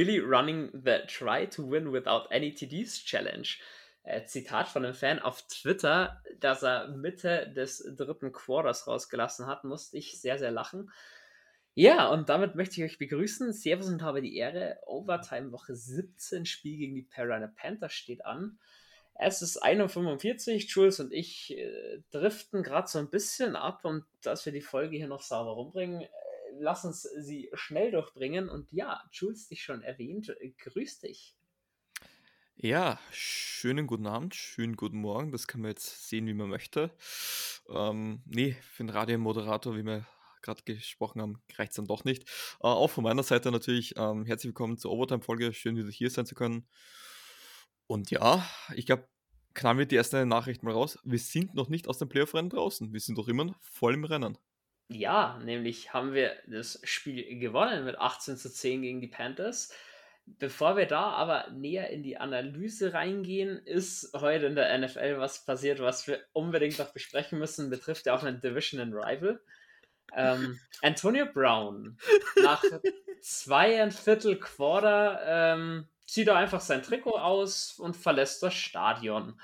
Really running the try to win without any TDs Challenge. Äh, Zitat von einem Fan auf Twitter, das er Mitte des dritten Quarters rausgelassen hat, musste ich sehr, sehr lachen. Ja, und damit möchte ich euch begrüßen. Servus und habe die Ehre. Overtime Woche 17, Spiel gegen die Carolina Panthers steht an. Es ist 1.45 Uhr, Jules und ich äh, driften gerade so ein bisschen ab und dass wir die Folge hier noch sauber rumbringen, lass uns sie schnell durchbringen. Und ja, Jules, dich schon erwähnt, äh, grüß dich. Ja, schönen guten Abend, schönen guten Morgen. Das kann man jetzt sehen, wie man möchte. Ähm, nee, für einen Radiomoderator, wie wir gerade gesprochen haben, reicht es dann doch nicht. Äh, auch von meiner Seite natürlich ähm, herzlich willkommen zur Overtime-Folge. Schön, wieder hier sein zu können. Und ja, ich glaube, knallen wir die erste Nachricht mal raus. Wir sind noch nicht aus dem Playoff-Rennen draußen. Wir sind doch immer voll im Rennen. Ja, nämlich haben wir das Spiel gewonnen mit 18 zu 10 gegen die Panthers. Bevor wir da aber näher in die Analyse reingehen, ist heute in der NFL was passiert, was wir unbedingt noch besprechen müssen. Betrifft ja auch einen Division Rival. Ähm, Antonio Brown nach zweieinviertel Quarter ähm, zieht er einfach sein Trikot aus und verlässt das Stadion.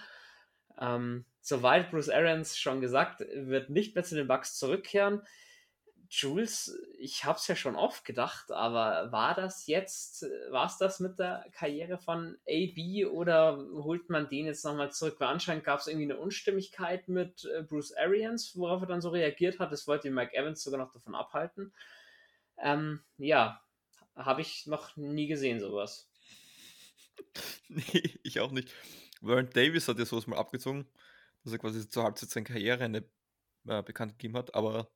Ähm, soweit Bruce Arians schon gesagt, wird nicht mehr zu den Bucks zurückkehren. Jules, ich habe es ja schon oft gedacht, aber war das jetzt, war es das mit der Karriere von AB oder holt man den jetzt nochmal zurück? Weil anscheinend gab es irgendwie eine Unstimmigkeit mit äh, Bruce Arians, worauf er dann so reagiert hat. Das wollte Mike Evans sogar noch davon abhalten. Ähm, ja, habe ich noch nie gesehen, sowas. Nee, ich auch nicht. Warren Davis hat ja sowas mal abgezogen, dass er quasi zur Halbzeit seine Karriere eine äh, bekannt gegeben hat, aber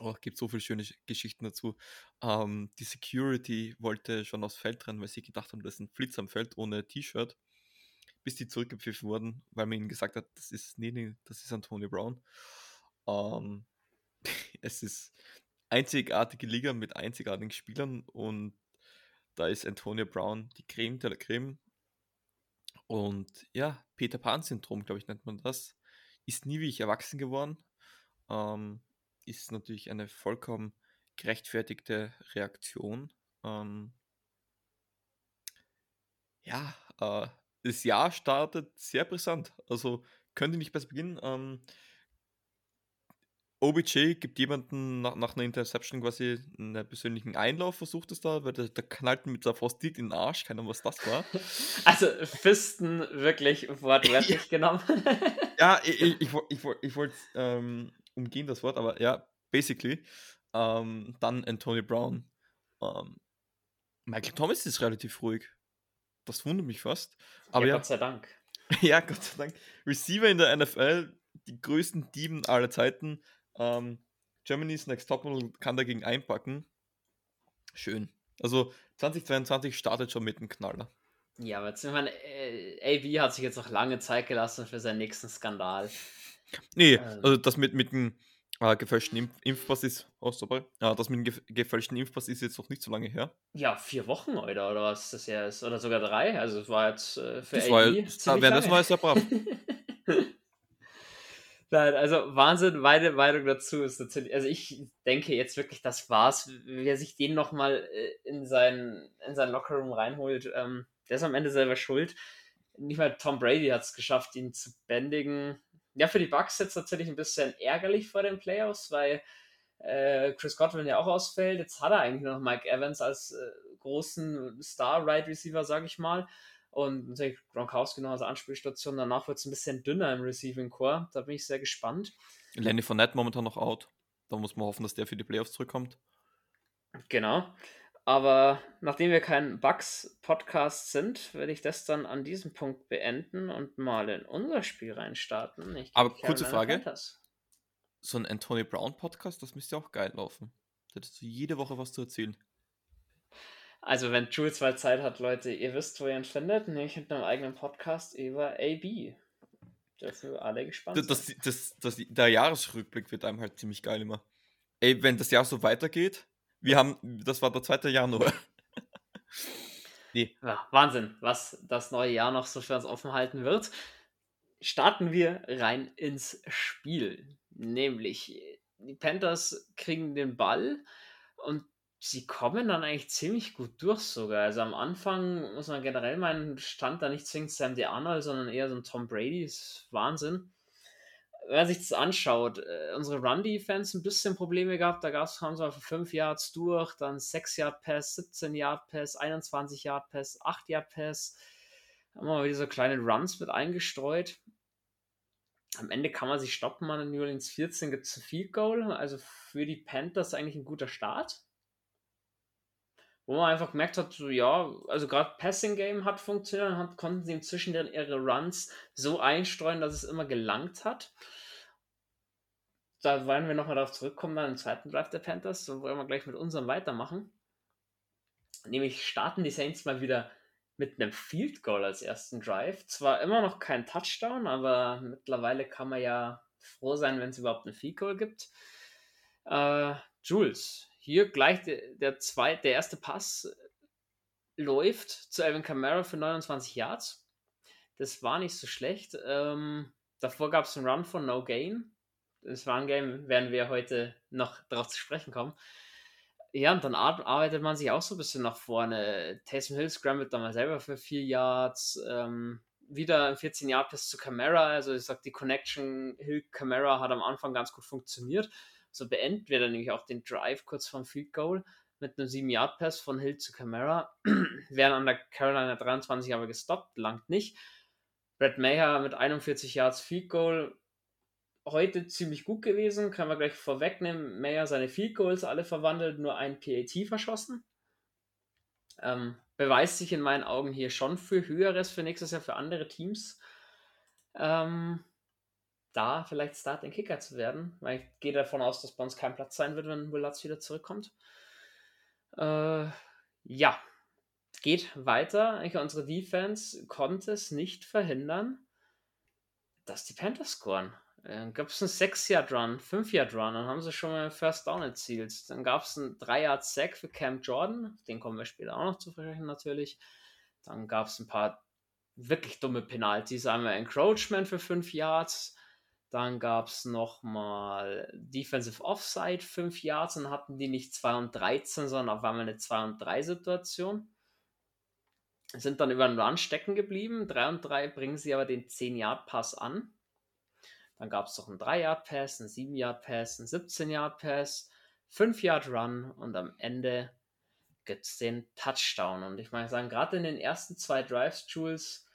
oh, gibt so viele schöne Geschichten dazu. Ähm, die Security wollte schon aufs Feld rennen, weil sie gedacht haben, das ist ein Flitz am Feld ohne T-Shirt, bis die zurückgepfiffen wurden, weil man ihnen gesagt hat, das ist, nee, das ist Antonio Brown. Ähm, es ist einzigartige Liga mit einzigartigen Spielern und da ist Antonio Brown die Creme de la Creme. Und ja, Peter Pan-Syndrom, glaube ich, nennt man das. Ist nie wie ich erwachsen geworden. Ähm, ist natürlich eine vollkommen gerechtfertigte Reaktion. Ähm, ja, äh, das Jahr startet sehr brisant. Also könnte nicht besser beginnen. Ähm, OBJ gibt jemanden nach, nach, einer Interception quasi einen persönlichen Einlauf, versucht es da, weil der, der knallt mit der Faust in den Arsch, keine Ahnung, was das war. Also Fisten wirklich wortwörtlich genommen. ja, ich, ich, ich, ich, ich wollte ähm, umgehen das Wort, aber ja, basically. Ähm, dann Antonio Brown. Ähm, Michael Thomas ist relativ ruhig. Das wundert mich fast. Aber ja, ja, Gott sei Dank. ja, Gott sei Dank. Receiver in der NFL, die größten Dieben aller Zeiten. Ähm, Germany's Next Topmodel kann dagegen einpacken. Schön. Also 2022 startet schon mit einem Knaller. Ja, aber jetzt, ich meine, äh, AB hat sich jetzt noch lange Zeit gelassen für seinen nächsten Skandal. Nee, also, also das mit, mit dem äh, gefälschten Impf Impfpass ist, oh, sorry. Ja, das mit dem gef gefälschten Impfpass ist jetzt noch nicht so lange her. Ja, vier Wochen, oder, oder was das ja ist. Oder sogar drei. Also es war jetzt äh, für das AB war, ja, das war sehr brav. Nein, also Wahnsinn, meine Meinung dazu ist natürlich, also ich denke jetzt wirklich, das war's. Wer sich den nochmal äh, in seinen, in seinen Lockerroom reinholt, ähm, der ist am Ende selber schuld. Nicht mal Tom Brady hat es geschafft, ihn zu bändigen. Ja, für die Bucks jetzt natürlich ein bisschen ärgerlich vor den Playoffs, weil äh, Chris Godwin ja auch ausfällt. Jetzt hat er eigentlich noch Mike Evans als äh, großen Star-Right-Receiver, sage ich mal. Und natürlich Gronkowski noch als Anspielstation. Danach wird es ein bisschen dünner im Receiving Core. Da bin ich sehr gespannt. Lenny Fournette momentan noch out. Da muss man hoffen, dass der für die Playoffs zurückkommt. Genau. Aber nachdem wir kein Bugs-Podcast sind, werde ich das dann an diesem Punkt beenden und mal in unser Spiel reinstarten. Aber kurze Frage. Panthers. So ein Anthony Brown-Podcast, das müsste auch geil laufen. Da hättest du jede Woche was zu erzählen. Also, wenn Jules mal Zeit hat, Leute, ihr wisst, wo ihr ihn findet, nämlich mit einem eigenen Podcast über AB. Dürfen wir alle gespannt das, das, das, das, Der Jahresrückblick wird einem halt ziemlich geil immer. Ey, wenn das Jahr so weitergeht, wir haben, das war der 2. Januar. nee. Ja, Wahnsinn, was das neue Jahr noch so für uns offen halten wird. Starten wir rein ins Spiel. Nämlich, die Panthers kriegen den Ball und sie kommen dann eigentlich ziemlich gut durch sogar. Also am Anfang muss man generell meinen, stand da nicht zwingend Sam D. Arnold, sondern eher so ein Tom Brady. Ist Wahnsinn. Wenn man sich das anschaut, äh, unsere Run-Defense ein bisschen Probleme gehabt. Da gab's, haben sie für 5 Yards durch, dann 6 Yard Pass, 17 Yard Pass, 21 Yard Pass, 8 Yard Pass. Haben wir wieder so kleine Runs mit eingestreut. Am Ende kann man sich stoppen, man in New Orleans 14 gibt es ein Field Goal. Also für die Panthers eigentlich ein guter Start wo man einfach gemerkt hat, so, ja, also gerade Passing Game hat funktioniert, hat, konnten sie inzwischen dann ihre Runs so einstreuen, dass es immer gelangt hat. Da wollen wir nochmal darauf zurückkommen, dann im zweiten Drive der Panthers, so wollen wir gleich mit unserem weitermachen. Nämlich starten die Saints mal wieder mit einem Field Goal als ersten Drive. Zwar immer noch kein Touchdown, aber mittlerweile kann man ja froh sein, wenn es überhaupt ein Field Goal gibt. Äh, Jules, hier gleich der, der, zweite, der erste Pass läuft zu Alvin Kamara für 29 Yards. Das war nicht so schlecht. Ähm, davor gab es einen Run von No Gain. Das Run Game werden wir heute noch darauf zu sprechen kommen. Ja, und dann arbeitet man sich auch so ein bisschen nach vorne. Taysom Hill scrambled dann mal selber für 4 Yards. Ähm, wieder ein 14 Yard Pass zu Camara. Also ich sag, die Connection Hill Camara hat am Anfang ganz gut funktioniert. So beenden wir dann nämlich auch den Drive kurz vom Field Goal mit einem 7-Yard-Pass von Hill zu Camara. Werden an der Carolina 23 aber gestoppt, langt nicht. Brad Mayer mit 41 Yards Field Goal heute ziemlich gut gewesen, kann man gleich vorwegnehmen. Mayer seine Field Goals alle verwandelt, nur ein PAT verschossen. Ähm, beweist sich in meinen Augen hier schon für Höheres für nächstes Jahr für andere Teams. Ähm, da vielleicht Starting Kicker zu werden, weil ich gehe davon aus, dass bei uns kein Platz sein wird, wenn Will Lutz wieder zurückkommt. Äh, ja, geht weiter. Ich, unsere Defense konnte es nicht verhindern, dass die Panthers scoren. Dann gab es einen 6-Yard-Run, 5-Yard-Run, dann haben sie schon mal First Down erzielt. Dann gab es einen 3-Yard-Sack für Cam Jordan, den kommen wir später auch noch zu sprechen natürlich. Dann gab es ein paar wirklich dumme Penalties, einmal Encroachment für 5 Yards, dann gab es nochmal Defensive Offside 5 Yards und hatten die nicht 2 und 13, sondern auf einmal eine 2 und 3 Situation. Sind dann über den Run stecken geblieben. 3 und 3 bringen sie aber den 10 Yard Pass an. Dann gab es noch einen 3 Yard Pass, einen 7 Yard Pass, einen 17 Yard Pass, 5 Yard Run und am Ende gibt es den Touchdown. Und ich meine gerade in den ersten zwei Drives, Jules,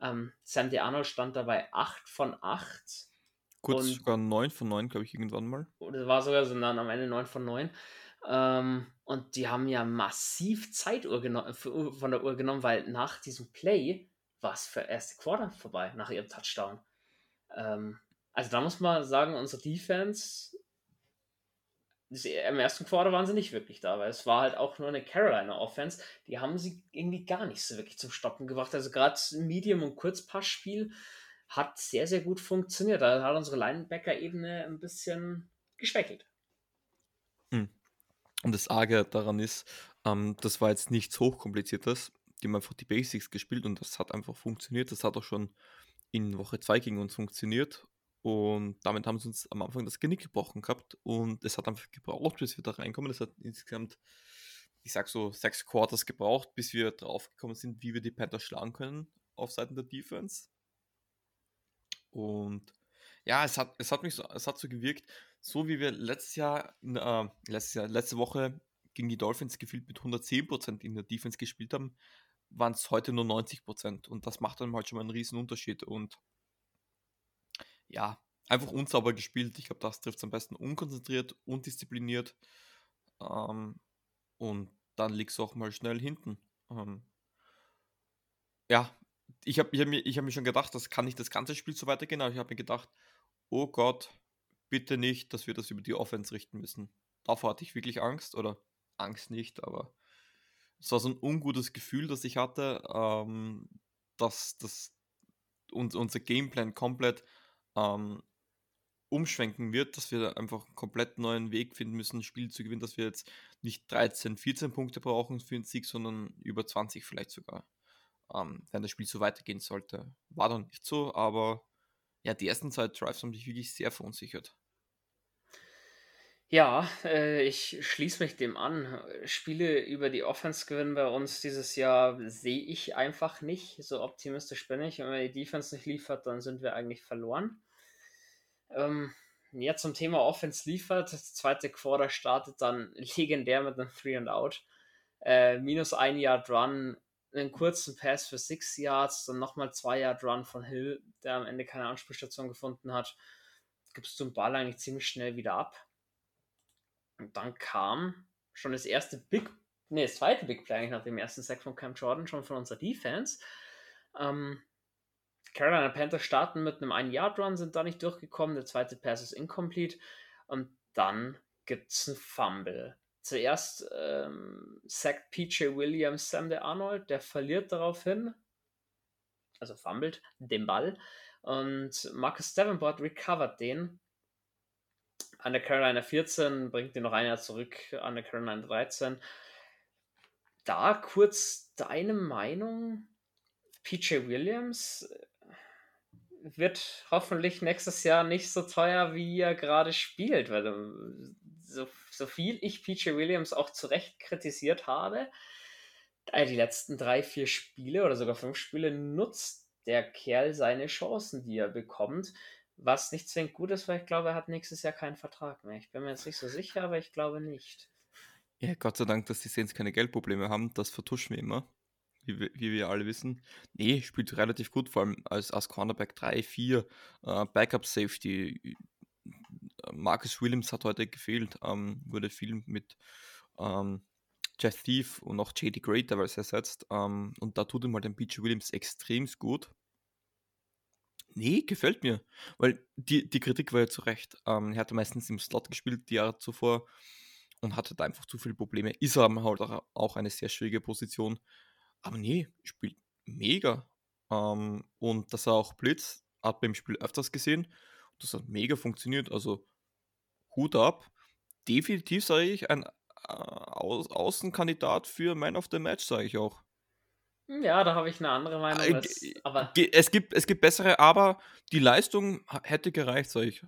ähm, Sandy Arnold stand dabei 8 von 8 Kurz und, sogar 9 von 9, glaube ich, irgendwann mal. Das war sogar so dann am Ende 9 von 9. Ähm, und die haben ja massiv Zeit von der Uhr genommen, weil nach diesem Play war es für erste Quarter vorbei, nach ihrem Touchdown. Ähm, also da muss man sagen, unsere Defense, im ersten Quarter waren sie nicht wirklich da, weil es war halt auch nur eine Carolina Offense. Die haben sie irgendwie gar nicht so wirklich zum Stoppen gebracht. Also gerade Medium- und Kurzpassspiel hat sehr, sehr gut funktioniert. Da hat unsere Linebacker-Ebene ein bisschen geschwächelt. Hm. Und das Arge daran ist, ähm, das war jetzt nichts Hochkompliziertes. Die haben einfach die Basics gespielt und das hat einfach funktioniert. Das hat auch schon in Woche 2 gegen uns funktioniert. Und damit haben sie uns am Anfang das Genick gebrochen gehabt. Und es hat einfach gebraucht, bis wir da reinkommen. Es hat insgesamt, ich sag so, sechs Quarters gebraucht, bis wir draufgekommen sind, wie wir die Panthers schlagen können auf Seiten der Defense. Und ja, es hat, es hat mich so, es hat so gewirkt, so wie wir letztes Jahr, äh, letztes Jahr, letzte Woche gegen die Dolphins gefühlt mit 110% in der Defense gespielt haben, waren es heute nur 90%. Und das macht dann halt schon mal einen riesen Unterschied. Und ja, einfach unsauber gespielt. Ich glaube, das trifft es am besten unkonzentriert, undiszipliniert. Ähm, und dann liegst du auch mal schnell hinten. Ähm, ja, ich habe ich hab mir, hab mir schon gedacht, das kann nicht das ganze Spiel so weitergehen, aber ich habe mir gedacht, oh Gott, bitte nicht, dass wir das über die Offense richten müssen. Davor hatte ich wirklich Angst, oder Angst nicht, aber es war so ein ungutes Gefühl, das ich hatte, ähm, dass, dass uns, unser Gameplan komplett ähm, umschwenken wird, dass wir einfach einen komplett neuen Weg finden müssen, ein Spiel zu gewinnen, dass wir jetzt nicht 13, 14 Punkte brauchen für einen Sieg, sondern über 20 vielleicht sogar ähm, wenn das Spiel so weitergehen sollte. War dann nicht so, aber ja, die ersten zwei Drives haben mich wirklich sehr verunsichert. Ja, äh, ich schließe mich dem an. Spiele über die Offense gewinnen bei uns dieses Jahr sehe ich einfach nicht. So optimistisch bin ich. Und wenn die Defense nicht liefert, dann sind wir eigentlich verloren. Ähm, ja, zum Thema Offense liefert. Das zweite Quarter startet dann legendär mit einem Three and Out. Äh, minus ein Yard Run, einen kurzen Pass für six Yards, dann nochmal zwei Yard Run von Hill, der am Ende keine Anspielstation gefunden hat. Gibst du den Ball eigentlich ziemlich schnell wieder ab. Und dann kam schon das erste Big, nee, das zweite Big Play eigentlich nach dem ersten Sack von Cam Jordan, schon von unserer Defense. Ähm, Carolina Panthers starten mit einem 1-Yard-Run, sind da nicht durchgekommen. Der zweite Pass ist incomplete. Und dann gibt es einen Fumble. Zuerst ähm, sackt PJ Williams Sam der Arnold, der verliert daraufhin, also fummelt, den Ball. Und Marcus Davenport recovert den an der Carolina 14, bringt den noch ein Jahr zurück an der Carolina 13. Da kurz deine Meinung. PJ Williams wird hoffentlich nächstes Jahr nicht so teuer, wie er gerade spielt, weil so, so viel ich PJ Williams auch zu Recht kritisiert habe, die letzten drei, vier Spiele oder sogar fünf Spiele nutzt der Kerl seine Chancen, die er bekommt. Was nicht zwingend gut ist, weil ich glaube, er hat nächstes Jahr keinen Vertrag mehr. Ich bin mir jetzt nicht so sicher, aber ich glaube nicht. Ja, Gott sei Dank, dass die Saints keine Geldprobleme haben. Das vertuschen wir immer, wie, wir, wie wir alle wissen. Nee, spielt relativ gut, vor allem als, als Cornerback 3, 4, äh, Backup Safety. Marcus Williams hat heute gefehlt, ähm, wurde viel mit ähm, Jeff Thief und auch JD Great teilweise ersetzt. Ähm, und da tut ihm halt den Beach Williams extrem gut. Nee, gefällt mir. Weil die, die Kritik war ja zu Recht. Ähm, er hatte meistens im Slot gespielt die Jahre zuvor und hatte da einfach zu viele Probleme. Ist aber halt auch eine sehr schwierige Position. Aber nee, spielt mega. Ähm, und dass er auch Blitz hat beim Spiel öfters gesehen. Das hat mega funktioniert. Also Hut ab. Definitiv sage ich ein äh, Au Außenkandidat für Man of the Match, sage ich auch. Ja, da habe ich eine andere Meinung. Äh, als, aber es, gibt, es gibt bessere, aber die Leistung hätte gereicht, sage ich.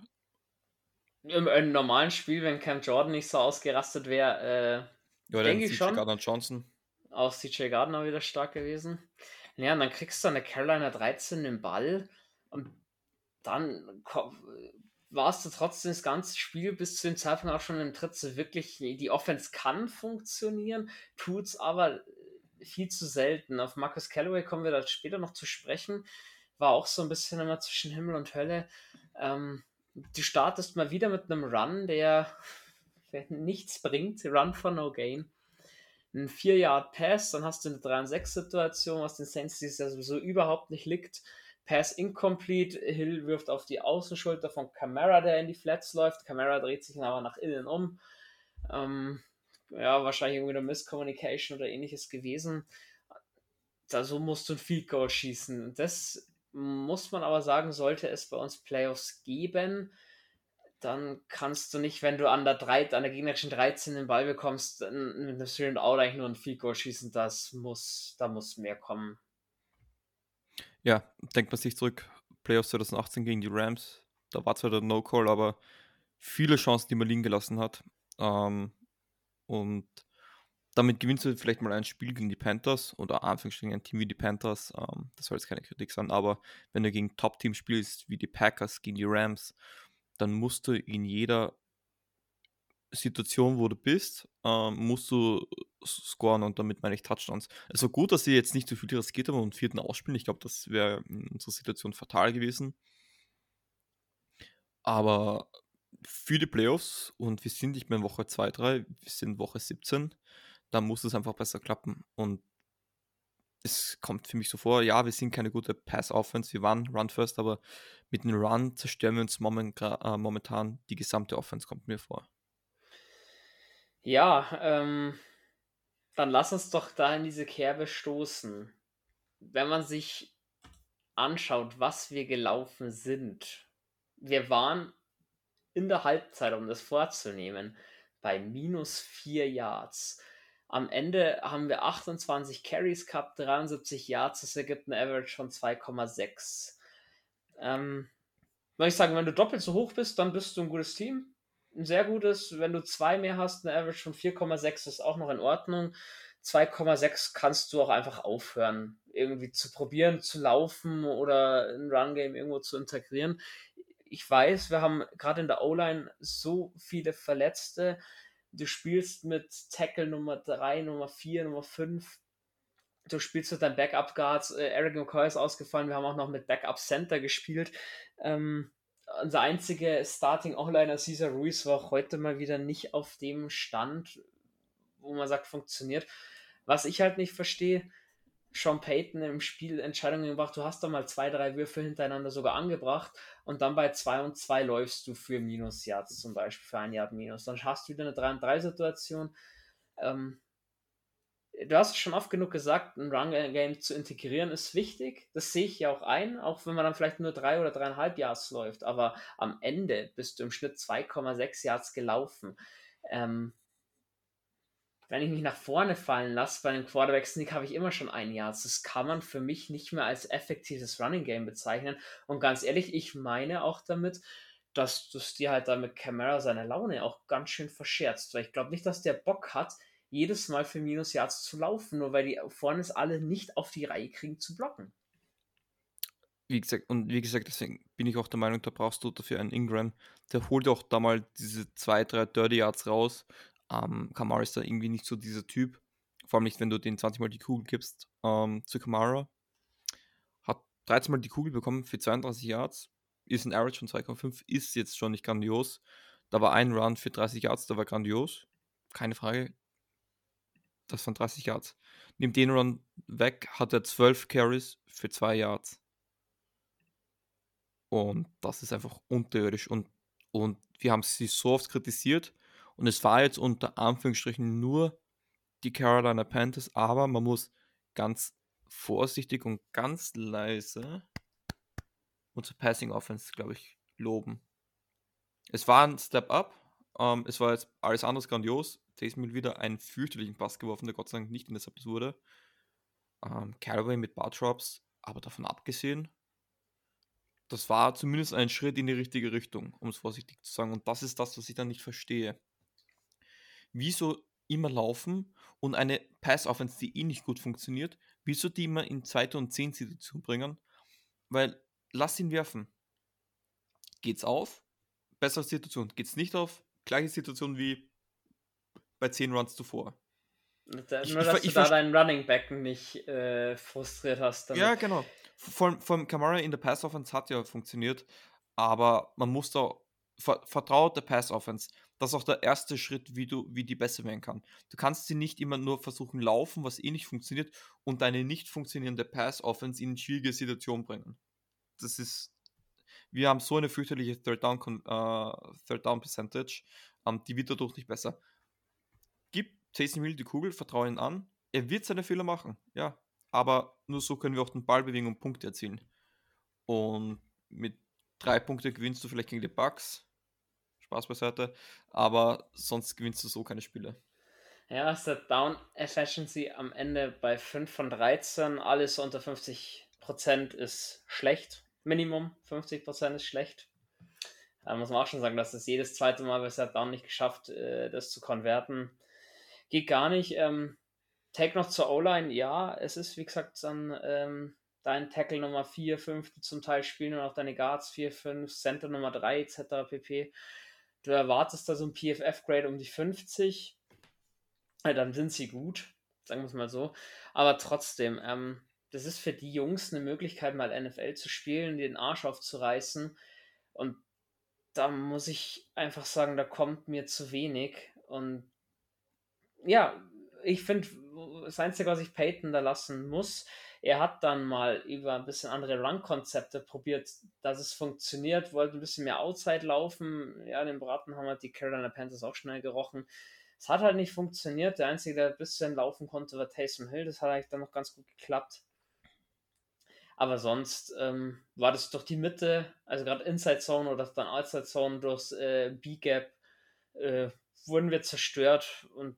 Im, Im, normalen Spiel, wenn Cam Jordan nicht so ausgerastet wäre, äh, ja, denke ich schon. Gardner Johnson. Auch CJ Gardner wieder stark gewesen. Ja, und dann kriegst du an der Carolina 13 den Ball und dann warst du trotzdem das ganze Spiel bis zu dem Zeitpunkt auch schon im Tritt wirklich, die Offense kann funktionieren, tut es aber viel zu selten. Auf Marcus Callaway kommen wir da später noch zu sprechen. War auch so ein bisschen immer zwischen Himmel und Hölle. Ähm, du startest mal wieder mit einem Run, der nichts bringt. Run for no gain. Ein 4-Yard-Pass, dann hast du eine 3-6-Situation, was den Saints dieses Jahr sowieso überhaupt nicht liegt. Pass incomplete, Hill wirft auf die Außenschulter von Camara, der in die Flats läuft. Camara dreht sich aber nach innen um. Ähm, ja, wahrscheinlich irgendwie eine Misscommunication oder ähnliches gewesen. Da so musst du ein Field Goal schießen. Das muss man aber sagen, sollte es bei uns Playoffs geben, dann kannst du nicht, wenn du an der, 3, an der gegnerischen 13 den Ball bekommst, mit einem Three and Out eigentlich nur ein Field Goal schießen. Das muss, da muss mehr kommen. Ja, denkt man sich zurück, Playoffs 2018 gegen die Rams, da war zwar der No-Call, aber viele Chancen, die man liegen gelassen hat. Ähm, und damit gewinnst du vielleicht mal ein Spiel gegen die Panthers oder Anführungsstrichen ein Team wie die Panthers. Ähm, das soll jetzt keine Kritik sein, aber wenn du gegen Top-Teams spielst, wie die Packers, gegen die Rams, dann musst du in jeder Situation, wo du bist, ähm, musst du scoren und damit meine ich Touchdowns. War gut, dass sie jetzt nicht so viel riskiert haben und vierten ausspielen. Ich glaube, das wäre in unserer Situation fatal gewesen. Aber für die Playoffs und wir sind nicht mehr in Woche 2, 3, wir sind Woche 17, da muss es einfach besser klappen. Und es kommt für mich so vor, ja, wir sind keine gute Pass-Offense, wir waren Run-First, aber mit einem Run zerstören wir uns äh, momentan die gesamte Offense, kommt mir vor. Ja, ähm, dann lass uns doch da in diese Kerbe stoßen. Wenn man sich anschaut, was wir gelaufen sind, wir waren in der Halbzeit, um das vorzunehmen, bei minus 4 Yards. Am Ende haben wir 28 Carries gehabt, 73 Yards, das ergibt ein Average von 2,6. Ähm, würde ich sagen, wenn du doppelt so hoch bist, dann bist du ein gutes Team. Ein sehr gutes. Wenn du zwei mehr hast, eine Average von 4,6 ist auch noch in Ordnung. 2,6 kannst du auch einfach aufhören, irgendwie zu probieren, zu laufen oder ein Run-Game irgendwo zu integrieren. Ich weiß, wir haben gerade in der O-Line so viele Verletzte. Du spielst mit Tackle Nummer 3, Nummer 4, Nummer 5. Du spielst mit deinen Backup Guards. Äh, Eric McCoy ist ausgefallen. Wir haben auch noch mit Backup Center gespielt. Ähm, unser einziger Starting O-Liner Caesar Ruiz war auch heute mal wieder nicht auf dem Stand, wo man sagt, funktioniert. Was ich halt nicht verstehe, Sean Payton im Spiel Entscheidungen gebracht, du hast da mal zwei, drei Würfe hintereinander sogar angebracht und dann bei 2 und 2 läufst du für Minus Yards zum Beispiel, für ein Yard Minus. Dann hast du wieder eine 3 und 3 Situation. Ähm, du hast es schon oft genug gesagt, ein Run-Game zu integrieren ist wichtig. Das sehe ich ja auch ein, auch wenn man dann vielleicht nur 3 oder 3,5 Yards läuft. Aber am Ende bist du im Schnitt 2,6 Yards gelaufen. Ähm, wenn ich mich nach vorne fallen lasse bei einem Quarterback-Sneak, habe ich immer schon ein Jahr. Das kann man für mich nicht mehr als effektives Running Game bezeichnen. Und ganz ehrlich, ich meine auch damit, dass du dir halt da mit Camara seine Laune auch ganz schön verscherzt. Weil ich glaube nicht, dass der Bock hat, jedes Mal für Minus Yards zu laufen, nur weil die vorne es alle nicht auf die Reihe kriegen zu blocken. Wie gesagt, und wie gesagt, deswegen bin ich auch der Meinung, da brauchst du dafür einen Ingram. Der holt auch da mal diese zwei, drei Dirty Yards raus ähm, Kamara ist da irgendwie nicht so dieser Typ. Vor allem nicht, wenn du den 20 Mal die Kugel gibst ähm, zu Kamara. Hat 13 Mal die Kugel bekommen für 32 Yards. Ist ein Average von 2,5. Ist jetzt schon nicht grandios. Da war ein Run für 30 Yards, da war grandios. Keine Frage. Das waren 30 Yards. Nimmt den Run weg, hat er 12 Carries für 2 Yards. Und das ist einfach unterirdisch. Und, und wir haben sie so oft kritisiert und es war jetzt unter Anführungsstrichen nur die Carolina Panthers, aber man muss ganz vorsichtig und ganz leise unsere Passing Offense, glaube ich, loben. Es war ein Step Up. Ähm, es war jetzt alles anders grandios. Taysom wieder einen fürchterlichen Pass geworfen, der Gott sei Dank nicht in intercepted wurde. Ähm, Callaway mit Bar Drops, aber davon abgesehen, das war zumindest ein Schritt in die richtige Richtung, um es vorsichtig zu sagen. Und das ist das, was ich dann nicht verstehe wieso immer laufen und eine Pass-Offense, die eh nicht gut funktioniert, wieso die immer in zweite und zehn Situation bringen? Weil, lass ihn werfen. Geht's auf? Bessere Situation. Geht's nicht auf? Gleiche Situation wie bei 10 Runs zuvor. Da, ich, nur, dass ich, du da deinen Running Back nicht äh, frustriert hast. Damit. Ja, genau. Vor, vor allem Kamara in der Pass-Offense hat ja funktioniert, aber man muss da vertraut der Pass-Offense das ist auch der erste Schritt, wie du, wie die besser werden kann. Du kannst sie nicht immer nur versuchen laufen, was eh nicht funktioniert, und deine nicht funktionierende Pass-Offense in schwierige Situationen bringen. Das ist, wir haben so eine fürchterliche Third Down, uh, Third Down Percentage, ähm, die wird dadurch nicht besser. Taysom Hill die Kugel, vertraue ihn an, er wird seine Fehler machen, ja, aber nur so können wir auch den Ball bewegen und Punkte erzielen. Und mit drei Punkten gewinnst du vielleicht gegen die Bucks, Spaß beiseite. Aber sonst gewinnst du so keine Spiele. Ja, ist der Down Efficiency am Ende bei 5 von 13. Alles unter 50% ist schlecht. Minimum 50% ist schlecht. Da muss man auch schon sagen, dass es jedes zweite Mal bisher Down nicht geschafft, äh, das zu konverten. Geht gar nicht. Ähm, Take noch zur O-Line, ja, es ist wie gesagt dann ähm, dein Tackle Nummer 4, 5, zum Teil spielen und auch deine Guards 4, 5, Center Nummer 3 etc. pp du erwartest da so ein PFF-Grade um die 50, ja, dann sind sie gut, sagen wir es mal so. Aber trotzdem, ähm, das ist für die Jungs eine Möglichkeit, mal NFL zu spielen, den Arsch aufzureißen. Und da muss ich einfach sagen, da kommt mir zu wenig. Und ja, ich finde, das Einzige, was ich Peyton da lassen muss, er hat dann mal über ein bisschen andere Run-Konzepte probiert, dass es funktioniert, wollte ein bisschen mehr Outside laufen. Ja, den Braten haben halt die Carolina Panthers auch schnell gerochen. Es hat halt nicht funktioniert. Der Einzige, der ein bisschen laufen konnte, war Taysom Hill. Das hat eigentlich dann noch ganz gut geklappt. Aber sonst ähm, war das durch die Mitte, also gerade Inside Zone oder dann Outside Zone durch äh, B-Gap, äh, wurden wir zerstört und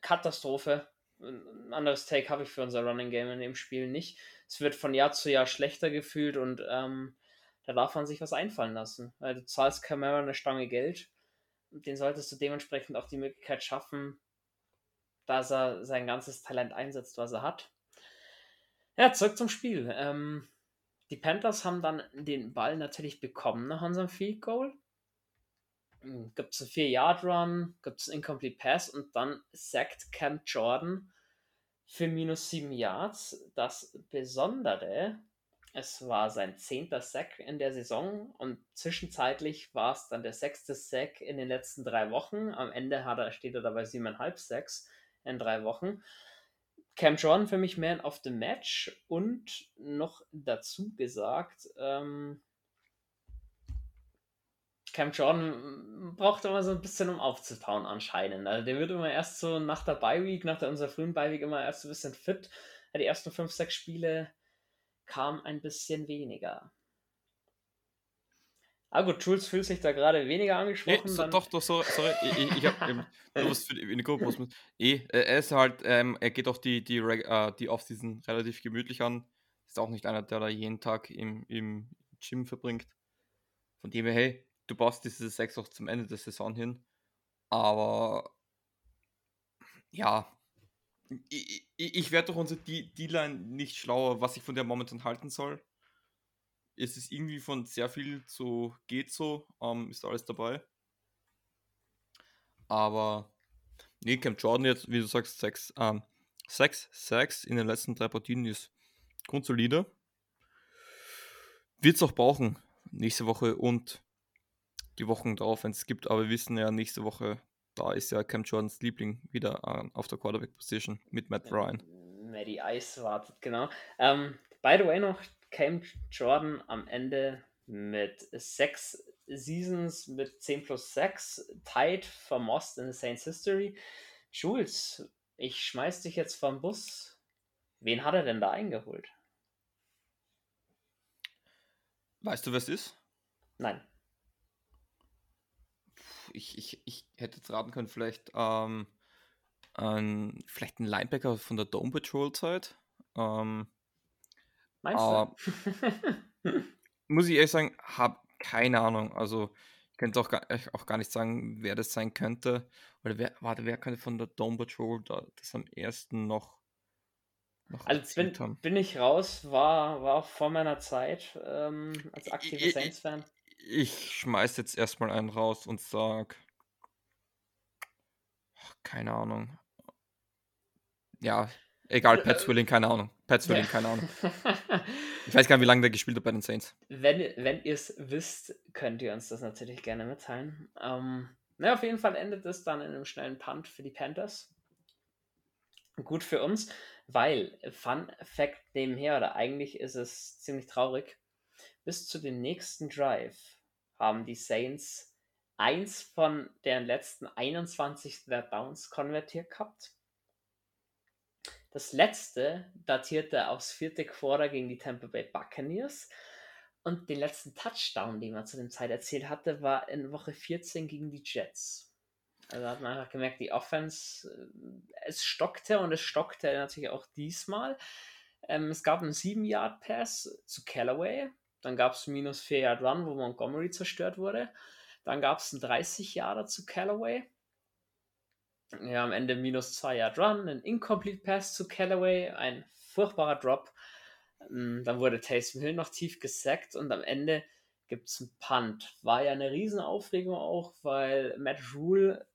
Katastrophe ein anderes Take habe ich für unser Running Game in dem Spiel nicht. Es wird von Jahr zu Jahr schlechter gefühlt und ähm, da darf man sich was einfallen lassen. Weil du zahlst Camara eine Stange Geld den solltest du dementsprechend auch die Möglichkeit schaffen, dass er sein ganzes Talent einsetzt, was er hat. Ja, zurück zum Spiel. Ähm, die Panthers haben dann den Ball natürlich bekommen nach unserem Field Goal. Gibt es einen 4-Yard-Run, gibt es einen Incomplete Pass und dann sackt Cam Jordan für minus 7 Yards. Das Besondere, es war sein zehnter Sack in der Saison und zwischenzeitlich war es dann der sechste Sack in den letzten drei Wochen. Am Ende hat er, steht er dabei 7,5 Sacks in drei Wochen. Cam Jordan für mich Man of the Match und noch dazu gesagt, ähm, Cam Jordan braucht immer so ein bisschen, um aufzutauen anscheinend. Also der wird immer erst so nach der Bye Week, nach der unserer frühen Bye Week immer erst so ein bisschen fit. Die ersten 5, 6 Spiele kam ein bisschen weniger. Ah gut, Jules fühlt sich da gerade weniger angesprochen. Nee, so, doch, doch, so, sorry, ich, ich, habe ähm, was für die Nico, was eh, er ist halt, ähm, er geht auch die, die, äh, die Offseason relativ gemütlich an. Ist auch nicht einer, der da jeden Tag im, im Gym verbringt. Von dem her, hey, du baust diese Sechs auch zum Ende der Saison hin. Aber ja, ich, ich, ich werde doch unsere D-Line nicht schlauer, was ich von der momentan halten soll es ist irgendwie von sehr viel zu geht so, ähm, ist alles dabei. Aber nee, Camp Jordan jetzt, wie du sagst, sechs, ähm, sechs, sechs in den letzten drei Partien ist grundsolide. Wird es auch brauchen, nächste Woche und die Wochen darauf, wenn es gibt, aber wir wissen ja, nächste Woche, da ist ja Cam Jordans Liebling wieder äh, auf der Quarterback-Position mit Matt Ryan. Matty Ice wartet, genau. Ähm, by the way noch, Cam Jordan am Ende mit sechs Seasons mit 10 plus 6, tied for most in the Saints History. Jules, ich schmeiß dich jetzt vom Bus. Wen hat er denn da eingeholt? Weißt du, wer es ist? Nein. Ich, ich, ich hätte jetzt raten können, vielleicht, ähm, ein, vielleicht ein Linebacker von der Dome Patrol Zeit. Ähm, Meinst du? muss ich ehrlich sagen, habe keine Ahnung. Also ich könnte auch gar, auch gar nicht sagen, wer das sein könnte. Oder wer, warte, wer könnte von der Dome Patrol da, das am ersten noch, noch Also bin, haben? bin ich raus, war, war vor meiner Zeit ähm, als aktiver Saints-Fan. Ich schmeiß jetzt erstmal einen raus und sag. Keine Ahnung. Ja, Egal, Pat Swilling, keine Ahnung. Pat Swilling, keine Ahnung. Ich weiß gar nicht, wie lange der gespielt hat bei den Saints. Wenn, wenn ihr es wisst, könnt ihr uns das natürlich gerne mitteilen. Ähm, na, auf jeden Fall endet es dann in einem schnellen Punt für die Panthers. Gut für uns, weil, Fun Fact nebenher, oder eigentlich ist es ziemlich traurig, bis zu dem nächsten Drive haben die Saints eins von deren letzten 21 Downs konvertiert gehabt das letzte datierte aufs vierte Quarter gegen die Tampa Bay Buccaneers. Und den letzten Touchdown, den man zu dem Zeit erzählt hatte, war in Woche 14 gegen die Jets. Also hat man einfach gemerkt, die Offense, äh, es stockte und es stockte natürlich auch diesmal. Ähm, es gab einen 7-Yard-Pass zu Callaway. Dann gab es minus 4-Yard-Run, wo Montgomery zerstört wurde. Dann gab es einen 30-Yarder zu Callaway ja, am Ende minus 2 Yard Run, ein Incomplete Pass zu Callaway, ein furchtbarer Drop. Ähm, dann wurde Taysom Hill noch tief gesackt und am Ende gibt es einen Punt. War ja eine Riesenaufregung auch, weil Matt Rule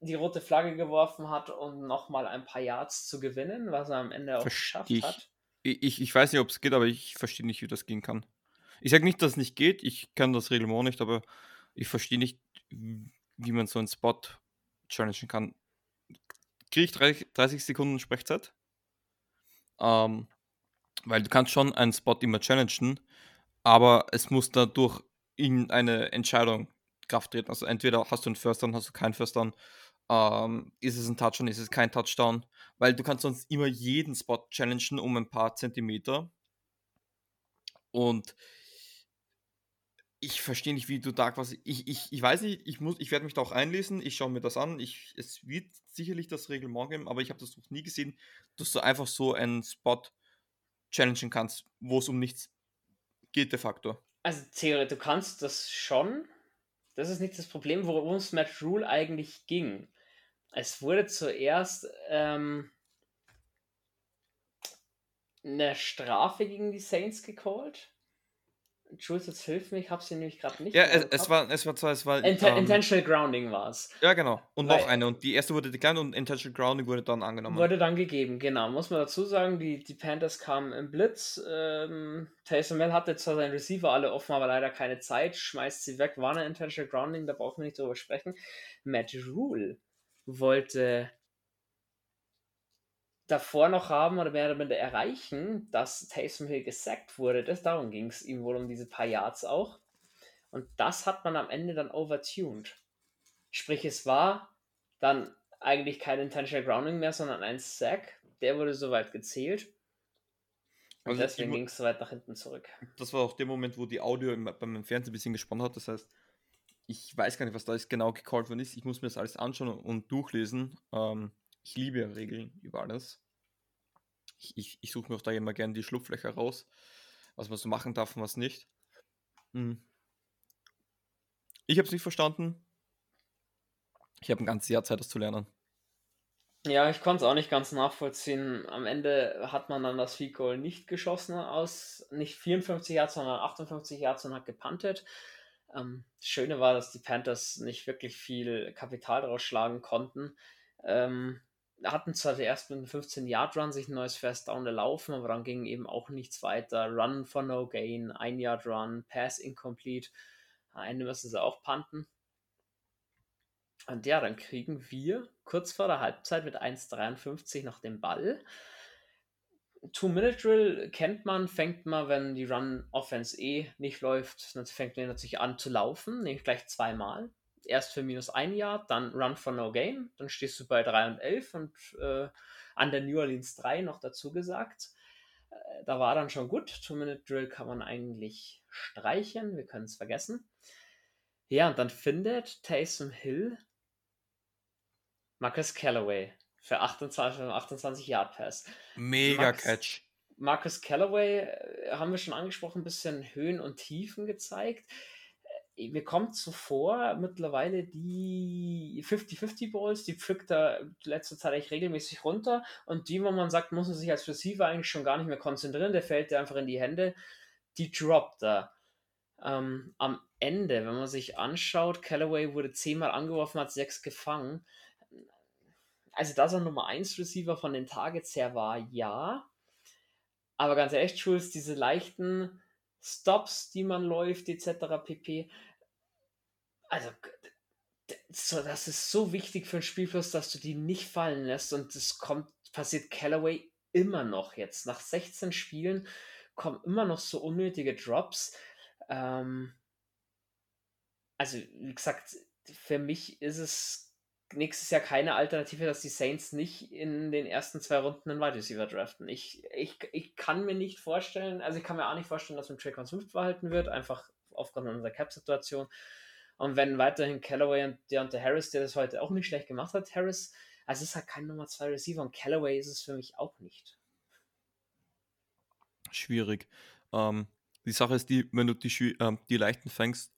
die rote Flagge geworfen hat, um nochmal ein paar Yards zu gewinnen, was er am Ende auch geschafft ich, hat. Ich, ich weiß nicht, ob es geht, aber ich verstehe nicht, wie das gehen kann. Ich sage nicht, dass es nicht geht, ich kann das Reglement nicht, aber ich verstehe nicht, wie man so einen Spot challengen kann. Kriege ich 30, 30 Sekunden Sprechzeit? Ähm, weil du kannst schon einen Spot immer challengen, aber es muss dadurch in eine Entscheidung Kraft treten. Also entweder hast du einen First Down, hast du keinen First Down. Ähm, ist es ein Touchdown, ist es kein Touchdown? Weil du kannst sonst immer jeden Spot challengen um ein paar Zentimeter. Und ich verstehe nicht, wie du da quasi. Ich, ich, ich weiß nicht, ich, ich werde mich da auch einlesen, ich schaue mir das an. Ich, es wird sicherlich das Reglement geben, aber ich habe das noch nie gesehen, dass du einfach so einen Spot challengen kannst, wo es um nichts geht de facto. Also theoretisch, du kannst das schon. das ist nicht das Problem, worum es Matt Rule eigentlich ging. Es wurde zuerst ähm, eine Strafe gegen die Saints gecallt. Jules, jetzt hilf mir, ich habe sie nämlich gerade nicht. Ja, es, es, war, es war zwar, es war. Int ähm, Intentional Grounding war es. Ja, genau. Und Weil, noch eine. Und die erste wurde declined und Intentional Grounding wurde dann angenommen. Wurde dann gegeben, genau. Muss man dazu sagen, die, die Panthers kamen im Blitz. Ähm, Taysom Hill hatte zwar seinen Receiver alle offen, aber leider keine Zeit. Schmeißt sie weg. War eine Intentional Grounding, da brauchen wir nicht drüber sprechen. Matt Rule wollte davor noch haben oder mehr oder minder erreichen, dass Taysom Hill gesackt wurde. Das, darum ging es ihm wohl um diese paar Yards auch. Und das hat man am Ende dann overtuned. Sprich, es war dann eigentlich kein Intentional Grounding mehr, sondern ein Sack. Der wurde soweit gezählt. Und also deswegen ging es so weit nach hinten zurück. Das war auch der Moment, wo die Audio im, beim Fernsehen ein bisschen gesponnen hat. Das heißt, ich weiß gar nicht, was da jetzt genau gecallt worden ist. Ich muss mir das alles anschauen und durchlesen. Ähm, ich liebe ja Regeln über alles. Ich, ich, ich suche mir auch da immer gerne die Schlupflöcher raus, was man so machen darf und was nicht. Hm. Ich habe es nicht verstanden. Ich habe ein ganzes Jahr Zeit, das zu lernen. Ja, ich konnte es auch nicht ganz nachvollziehen. Am Ende hat man dann das Field Goal nicht geschossen aus nicht 54 Yards, sondern 58 Yards und hat gepuntet. Ähm, das Schöne war, dass die Panthers nicht wirklich viel Kapital daraus schlagen konnten. Ähm, hatten zwar erst mit einem 15-Yard-Run sich ein neues First Down erlaufen, aber dann ging eben auch nichts weiter. Run for no gain, ein Yard Run, Pass incomplete. Am müssen sie auch punten. Und ja, dann kriegen wir kurz vor der Halbzeit mit 1,53 noch den Ball. Two-Minute-Drill kennt man, fängt man, wenn die Run-Offense eh nicht läuft, dann fängt man natürlich an zu laufen, nämlich gleich zweimal erst für minus ein Jahr, dann Run for No Game, dann stehst du bei 3 und 11 und äh, an der New Orleans 3 noch dazu gesagt. Äh, da war dann schon gut. Two-Minute-Drill kann man eigentlich streichen, wir können es vergessen. Ja, und dann findet Taysom Hill Marcus Callaway für 28, 28 Yard Pass. Mega Max, Catch. Marcus Callaway, äh, haben wir schon angesprochen, ein bisschen Höhen und Tiefen gezeigt mir kommt so vor, mittlerweile die 50-50 Balls, die pflückt er letzte Zeit echt regelmäßig runter und die, wo man sagt, muss man sich als Receiver eigentlich schon gar nicht mehr konzentrieren, der fällt dir einfach in die Hände, die droppt er. Ähm, am Ende, wenn man sich anschaut, Callaway wurde zehnmal angeworfen, hat sechs gefangen. Also, dass er Nummer 1 Receiver von den Targets her war, ja. Aber ganz ehrlich, Jules, diese leichten Stops, die man läuft, etc. pp. Also, das ist so wichtig für den Spielfluss, dass du die nicht fallen lässt und das kommt, passiert Callaway immer noch jetzt. Nach 16 Spielen kommen immer noch so unnötige Drops. Ähm, also, wie gesagt, für mich ist es nächstes Jahr keine Alternative, dass die Saints nicht in den ersten zwei Runden einen Wide Receiver draften. Ich, ich, ich kann mir nicht vorstellen, also ich kann mir auch nicht vorstellen, dass man Trey Swift verhalten wird, einfach aufgrund unserer Cap-Situation. Und wenn weiterhin Callaway und Deontay Harris, der das heute auch nicht schlecht gemacht hat, Harris, also es ist halt kein Nummer 2 Receiver und Callaway ist es für mich auch nicht. Schwierig. Ähm, die Sache ist die, wenn du die, äh, die leichten fängst,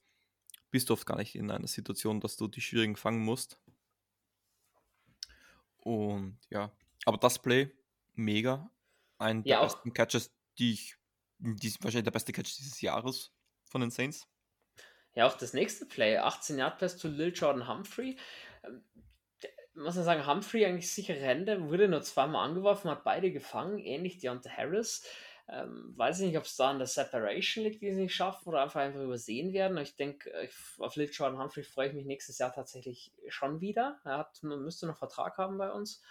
bist du oft gar nicht in einer Situation, dass du die schwierigen fangen musst. Und ja, aber das Play, mega. Ein der ja, besten Catches, die ich, die, wahrscheinlich der beste Catch dieses Jahres von den Saints. Ja, auch das nächste Play, 18 Yard Pass zu Lil Jordan Humphrey. Ähm, muss man sagen, Humphrey eigentlich sichere Hände, wurde nur zweimal angeworfen, hat beide gefangen, ähnlich Deontay Harris. Ähm, weiß ich nicht, ob es da an der Separation liegt, die sie nicht schaffen oder einfach einfach übersehen werden. Ich denke, auf Lil Jordan Humphrey freue ich mich nächstes Jahr tatsächlich schon wieder. Er hat, müsste noch Vertrag haben bei uns.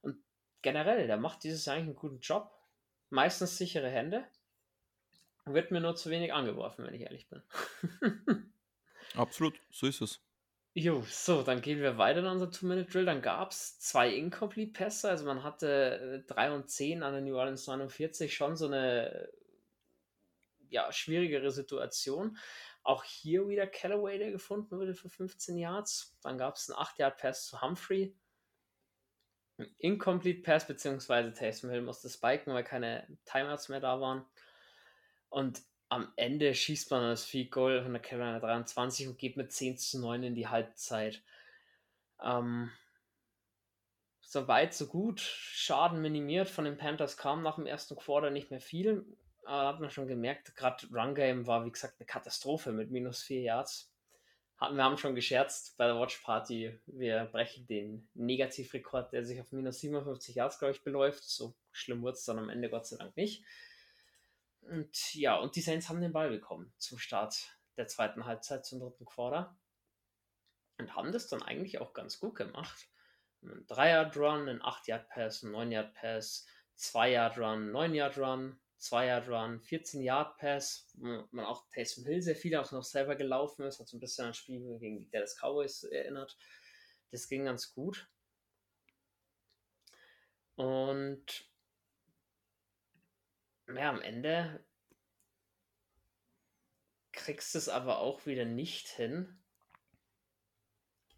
Und generell, der macht dieses Jahr eigentlich einen guten Job. Meistens sichere Hände. Wird mir nur zu wenig angeworfen, wenn ich ehrlich bin. Absolut, so ist es. Jo, so, dann gehen wir weiter in unser Two-Minute-Drill. Dann gab es zwei Incomplete-Pässe. Also man hatte 3 äh, und 10 an der New Orleans 49 schon so eine ja, schwierigere Situation. Auch hier wieder Callaway, der gefunden wurde für 15 Yards. Dann gab es einen 8-Yard-Pass zu Humphrey. Ein Incomplete-Pass, beziehungsweise Taysom Hill musste spiken, weil keine Timeouts mehr da waren. Und am Ende schießt man das Field Goal von der Carolina 23 und geht mit 10 zu 9 in die Halbzeit. Ähm, so weit, so gut. Schaden minimiert. Von den Panthers kam nach dem ersten Quarter nicht mehr viel. Aber hat man schon gemerkt, gerade Run Game war, wie gesagt, eine Katastrophe mit minus 4 Yards. wir haben schon gescherzt bei der Watch Party, wir brechen den Negativrekord, der sich auf minus 57 Yards, glaube ich, beläuft. So schlimm wurde es dann am Ende Gott sei Dank nicht. Und ja, und die Saints haben den Ball bekommen zum Start der zweiten Halbzeit, zum dritten Quarter. Und haben das dann eigentlich auch ganz gut gemacht. Ein 3-Yard-Run, ein 8-Yard-Pass, ein 9-Yard-Pass, 2-Yard-Run, 9-Yard-Run, 2-Yard-Run, 14-Yard-Pass, man auch Taysom Hill sehr viel auch noch selber gelaufen ist, hat so ein bisschen an Spiel gegen die Dallas Cowboys erinnert. Das ging ganz gut. Und ja, am Ende kriegst du es aber auch wieder nicht hin,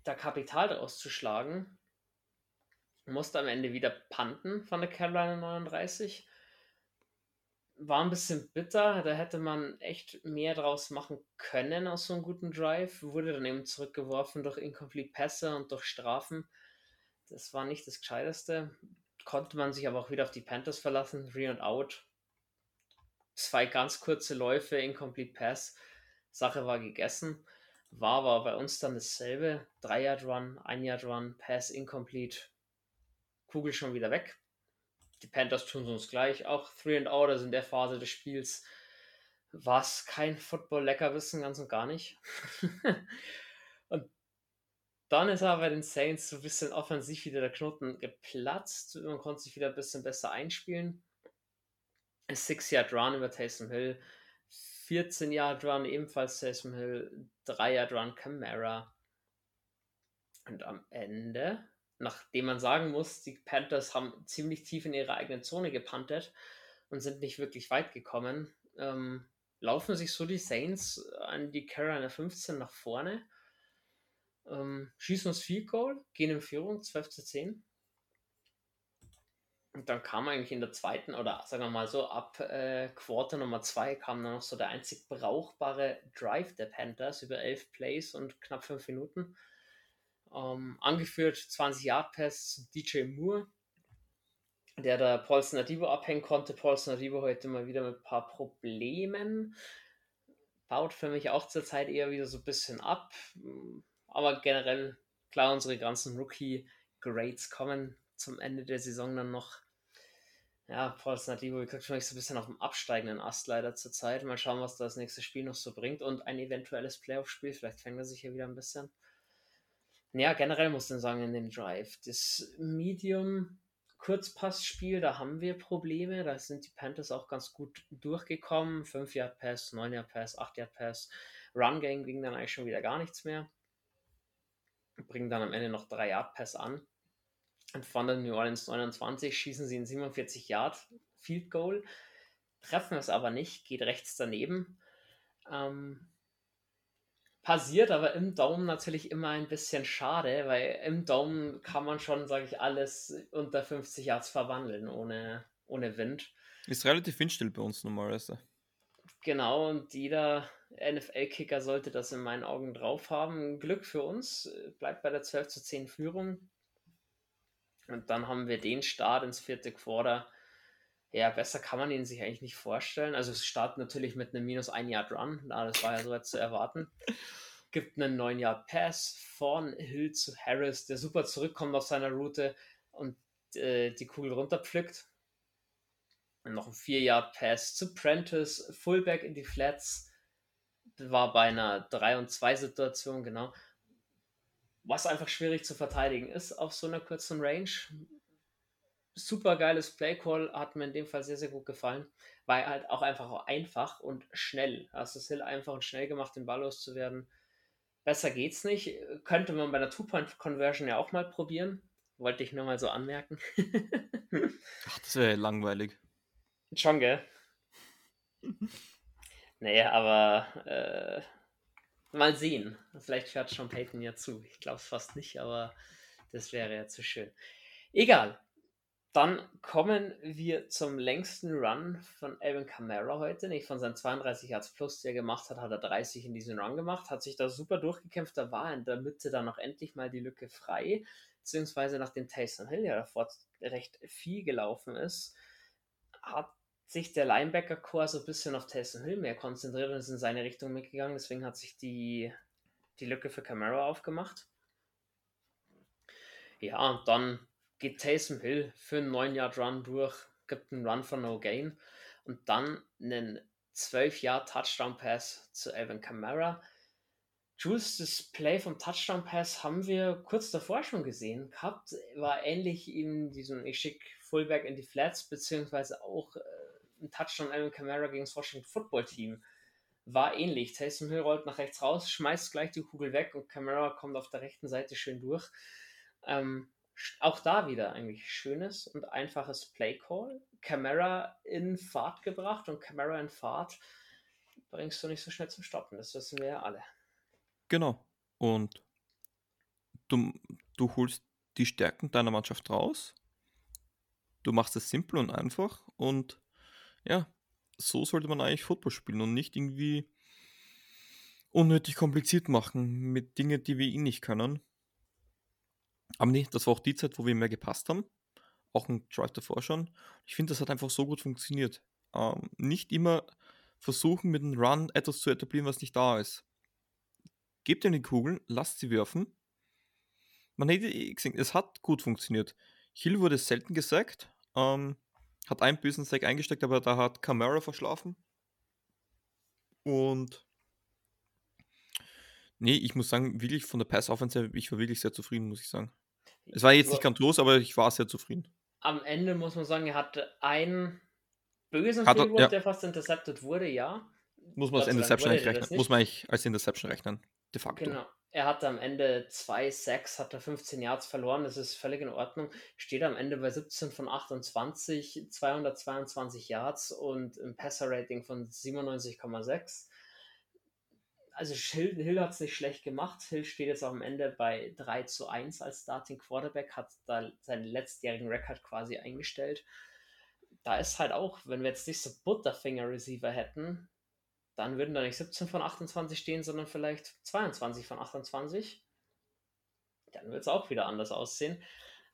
da Kapital draus zu schlagen. Musste am Ende wieder panten von der Carolina 39. War ein bisschen bitter, da hätte man echt mehr draus machen können aus so einem guten Drive. Wurde dann eben zurückgeworfen durch Incomplete Pässe und durch Strafen. Das war nicht das Gescheiteste. Konnte man sich aber auch wieder auf die Panthers verlassen. Re und out zwei ganz kurze Läufe, Incomplete Pass. Sache war gegessen. War aber bei uns dann dasselbe. 3-Yard-Run, 1-Yard-Run, Pass Incomplete. Kugel schon wieder weg. Die Panthers tun es uns gleich. Auch 3 and Out, in der Phase des Spiels war es kein Football-Leckerwissen, ganz und gar nicht. und dann ist aber bei den Saints so ein bisschen offensiv wieder der Knoten geplatzt. Man konnte sich wieder ein bisschen besser einspielen. 6-Yard-Run über Taysom Hill, 14-Yard-Run ebenfalls Taysom Hill, 3-Yard-Run Camara. Und am Ende, nachdem man sagen muss, die Panthers haben ziemlich tief in ihre eigene Zone gepantet und sind nicht wirklich weit gekommen, ähm, laufen sich so die Saints an die Carolina 15 nach vorne, ähm, schießen uns Field Goal, gehen in Führung 12 zu 10 und dann kam eigentlich in der zweiten, oder sagen wir mal so, ab äh, Quarter Nummer zwei kam dann noch so der einzig brauchbare Drive der Panthers über elf Plays und knapp fünf Minuten. Ähm, angeführt 20 Yard Pass zu DJ Moore, der da Paulson Adibo abhängen konnte. Paulson Adibo heute mal wieder mit ein paar Problemen. Baut für mich auch zurzeit eher wieder so ein bisschen ab. Aber generell, klar, unsere ganzen Rookie-Grades kommen zum Ende der Saison dann noch ja, Paul Snadivo, wie gesagt, schon so ein bisschen auf dem absteigenden Ast leider zurzeit. Mal schauen, was das nächste Spiel noch so bringt und ein eventuelles Playoff-Spiel. Vielleicht fängt er sich hier wieder ein bisschen. Ja, generell muss man sagen, in dem Drive. Das Medium Kurzpassspiel, da haben wir Probleme. Da sind die Panthers auch ganz gut durchgekommen. 5 Yard Pass, 9 Yard Pass, 8 Yard Pass. Run Game ging dann eigentlich schon wieder gar nichts mehr. Bringen dann am Ende noch 3 Yard Pass an. Von der New Orleans 29 schießen sie in 47 Yard Field Goal, treffen es aber nicht, geht rechts daneben. Ähm, passiert aber im Dome natürlich immer ein bisschen schade, weil im Dome kann man schon, sage ich, alles unter 50 Yards verwandeln ohne, ohne Wind. Ist relativ windstill bei uns normalerweise. Genau, und jeder NFL-Kicker sollte das in meinen Augen drauf haben. Glück für uns, bleibt bei der 12 zu 10 Führung. Und dann haben wir den Start ins vierte Quarter. Ja, besser kann man ihn sich eigentlich nicht vorstellen. Also es startet natürlich mit einem minus 1 Yard Run, das war ja so zu erwarten. Gibt einen 9 Yard Pass von Hill zu Harris, der super zurückkommt auf seiner Route und äh, die Kugel runterpflückt. Und noch ein 4 Yard Pass zu Prentice, Fullback in die Flats. War bei einer 3 und 2 Situation, genau was einfach schwierig zu verteidigen ist auf so einer kurzen Range. Super geiles Playcall, hat mir in dem Fall sehr, sehr gut gefallen. War halt auch einfach auch einfach und schnell. Also es Hill einfach und schnell gemacht, den Ball loszuwerden. Besser geht's nicht. Könnte man bei einer Two-Point-Conversion ja auch mal probieren. Wollte ich nur mal so anmerken. Ach, das wäre langweilig. Schon, gell? naja, aber äh, Mal sehen. Vielleicht hört Sean Payton ja zu. Ich glaube es fast nicht, aber das wäre ja zu schön. Egal. Dann kommen wir zum längsten Run von Alvin Kamara heute. Nicht von seinen 32 Yards plus, die er gemacht hat, hat er 30 in diesem Run gemacht, hat sich da super durchgekämpft. Da war in der Mitte dann noch endlich mal die Lücke frei. Beziehungsweise nachdem Taysom Hill ja davor recht viel gelaufen ist, hat sich der Linebacker-Core so ein bisschen auf Taysom Hill mehr konzentriert und ist in seine Richtung mitgegangen. Deswegen hat sich die, die Lücke für Camara aufgemacht. Ja, und dann geht Taysom Hill für einen 9-Yard-Run durch, gibt einen Run von No Gain und dann einen 12-Yard-Touchdown-Pass zu Alvin Kamara. Jules, das Play vom Touchdown-Pass haben wir kurz davor schon gesehen gehabt. War ähnlich in diesem, ich schicke Fullback in die Flats, beziehungsweise auch äh, ein Touchdown Alvin Kamara gegen das Washington Football Team. War ähnlich. Taysom Hill rollt nach rechts raus, schmeißt gleich die Kugel weg und Kamara kommt auf der rechten Seite schön durch. Ähm, auch da wieder eigentlich schönes und einfaches Play Call. Camera in Fahrt gebracht und Camera in Fahrt bringst du nicht so schnell zum Stoppen. Das wissen wir ja alle. Genau. Und du, du holst die Stärken deiner Mannschaft raus. Du machst es simpel und einfach und ja, so sollte man eigentlich Football spielen und nicht irgendwie unnötig kompliziert machen mit Dingen, die wir eh nicht können. Aber nee, das war auch die Zeit, wo wir mehr gepasst haben. Auch ein Drive davor schon. Ich finde, das hat einfach so gut funktioniert. Ähm, nicht immer versuchen, mit einem Run etwas zu etablieren, was nicht da ist. Gebt ihnen die Kugeln, lasst sie werfen. Man hätte eh gesehen, es hat gut funktioniert. Hill wurde selten gesackt, ähm, hat einen bösen Sack eingesteckt, aber da hat Camara verschlafen. Und nee, ich muss sagen, wirklich von der Pass-Offense, ich war wirklich sehr zufrieden, muss ich sagen. Es war jetzt nicht ganz los, aber ich war sehr zufrieden. Am Ende muss man sagen, er hatte einen bösen hat Fehlwurf, ja. der fast intercepted wurde, ja. Muss man als Interception eigentlich rechnen. Muss man eigentlich als Interception rechnen, de facto. Genau. Er hatte am Ende zwei Sacks, hat er 15 Yards verloren, das ist völlig in Ordnung. Steht am Ende bei 17 von 28, 222 Yards und ein Passer-Rating von 97,6 also Hill, Hill hat es nicht schlecht gemacht. Hill steht jetzt auch am Ende bei 3 zu 1 als Starting Quarterback, hat da seinen letztjährigen Rekord quasi eingestellt. Da ist halt auch, wenn wir jetzt nicht so Butterfinger-Receiver hätten, dann würden da nicht 17 von 28 stehen, sondern vielleicht 22 von 28. Dann wird es auch wieder anders aussehen.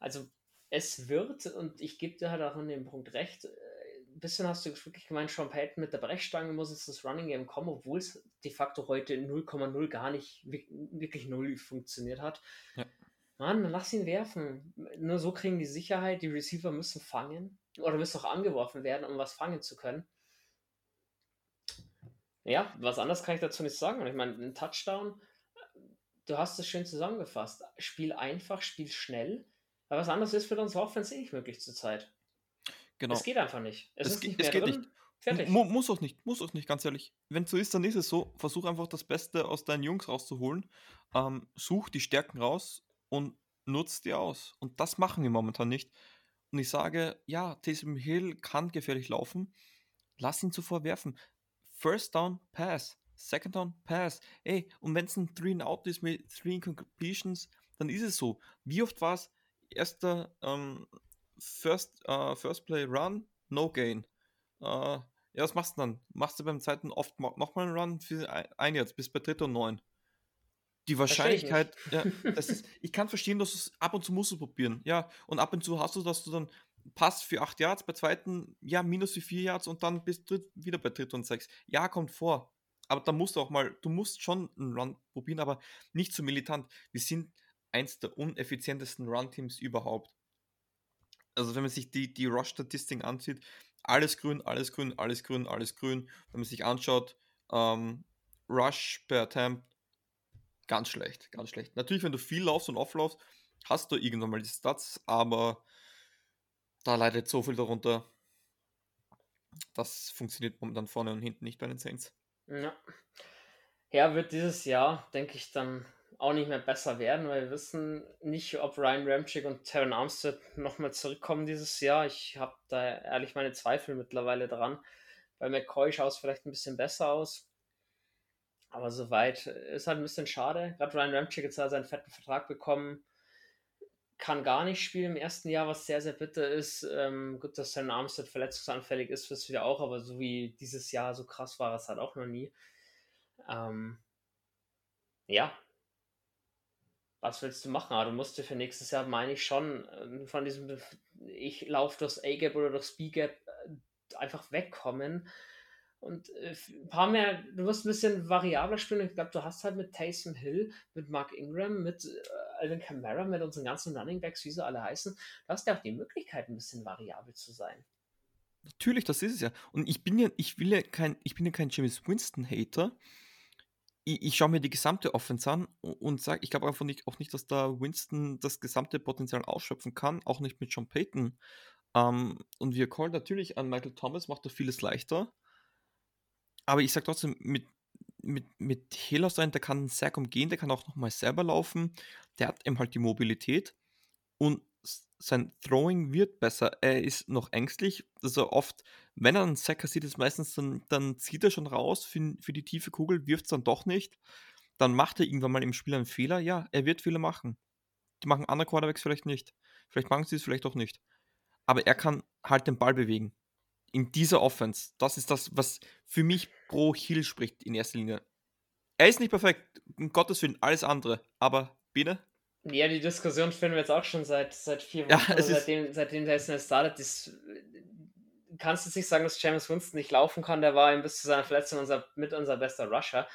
Also es wird, und ich gebe dir halt auch an dem Punkt recht, ein bisschen hast du wirklich gemeint, Sean Payton mit der Brechstange muss jetzt das Running Game kommen, obwohl es de facto heute 0,0 gar nicht wirklich null funktioniert hat. Ja. Mann, lass ihn werfen. Nur so kriegen die Sicherheit, die Receiver müssen fangen oder müssen auch angeworfen werden, um was fangen zu können. Ja, was anderes kann ich dazu nicht sagen. Ich meine, ein Touchdown, du hast es schön zusammengefasst. Spiel einfach, spiel schnell. Aber was anderes ist für uns Offense eh nicht möglich zurzeit. Genau. Es geht einfach nicht. Es, es ist nicht es geht drin. nicht. Fertig. muss auch nicht, muss auch nicht, ganz ehrlich. Wenn es so ist, dann ist es so. Versuch einfach das Beste aus deinen Jungs rauszuholen. Ähm, such die Stärken raus und nutzt die aus. Und das machen wir momentan nicht. Und ich sage, ja, Taysom Hill kann gefährlich laufen. Lass ihn zuvor werfen. First down, pass. Second down, pass. Ey, und wenn es ein Three and Out ist mit Three Completions, dann ist es so. Wie oft war es erster ähm, First, uh, First Play Run, No Gain. Uh, ja, was machst du dann? Machst du beim zweiten oft nochmal einen Run für ein jetzt, bis bei dritter und neun. Die Wahrscheinlichkeit, ja, das ist, ich kann verstehen, dass du es ab und zu musst du probieren, ja, und ab und zu hast du, dass du dann passt für 8 Yards, bei zweiten, ja, minus für 4 Yards und dann bist du wieder bei dritter und 6. Ja, kommt vor. Aber da musst du auch mal, du musst schon einen Run probieren, aber nicht so militant. Wir sind eins der uneffizientesten Run-Teams überhaupt also wenn man sich die, die Rush-Statistiken ansieht, alles grün, alles grün, alles grün, alles grün. Wenn man sich anschaut, ähm, Rush per Attempt, ganz schlecht, ganz schlecht. Natürlich, wenn du viel laufst und auflaufst, hast du irgendwann mal die Stats, aber da leidet so viel darunter. Das funktioniert momentan vorne und hinten nicht bei den Saints. Ja. Ja, wird dieses Jahr, denke ich, dann auch nicht mehr besser werden, weil wir wissen nicht, ob Ryan Ramchick und Terran Armstead nochmal zurückkommen dieses Jahr. Ich habe da ehrlich meine Zweifel mittlerweile dran. Bei McCoy schaut es vielleicht ein bisschen besser aus. Aber soweit ist halt ein bisschen schade. Gerade Ryan Ramchick jetzt hat seinen fetten Vertrag bekommen. Kann gar nicht spielen im ersten Jahr, was sehr, sehr bitter ist. Ähm, gut, dass sein Armstead verletzungsanfällig ist, wissen wir auch, aber so wie dieses Jahr so krass war es halt auch noch nie. Ähm, ja. Was willst du machen? Aber du musst dir für nächstes Jahr, meine ich schon, ähm, von diesem, ich laufe durchs A-Gap oder durchs B-Gap äh, einfach wegkommen und äh, ein paar mehr, du wirst ein bisschen variabler spielen. Ich glaube, du hast halt mit Taysom Hill, mit Mark Ingram, mit äh, Alvin Kamara, mit unseren ganzen Running Backs, wie sie alle heißen, du hast ja auch die Möglichkeit, ein bisschen variabel zu sein. Natürlich, das ist es ja. Und ich bin ja, ich will ja kein, ich bin ja kein James Winston-Hater. Ich, ich schaue mir die gesamte Offense an und sage, ich glaube einfach nicht, auch nicht, dass da Winston das gesamte Potenzial ausschöpfen kann, auch nicht mit John Payton. Ähm, und wir callen natürlich an Michael Thomas, macht er vieles leichter aber ich sage trotzdem, mit, mit, mit Hela sein, der kann sehr umgehen, der kann auch nochmal selber laufen. Der hat eben halt die Mobilität und sein Throwing wird besser. Er ist noch ängstlich. Also oft, wenn er einen Sacker sieht, ist meistens dann, dann zieht er schon raus für, für die tiefe Kugel, wirft es dann doch nicht. Dann macht er irgendwann mal im Spiel einen Fehler. Ja, er wird Fehler machen. Die machen andere Quarterbacks vielleicht nicht. Vielleicht machen sie es vielleicht auch nicht. Aber er kann halt den Ball bewegen in dieser Offense, das ist das, was für mich pro Hill spricht in erster Linie. Er ist nicht perfekt, um Gottes Willen, alles andere, aber Biene? Ja, die Diskussion führen wir jetzt auch schon seit, seit vier Wochen, ja, seitdem, seitdem der SNL startet. Das, kannst du nicht sagen, dass James Winston nicht laufen kann. Der war bis zu seiner Verletzung unser, mit unser bester Rusher.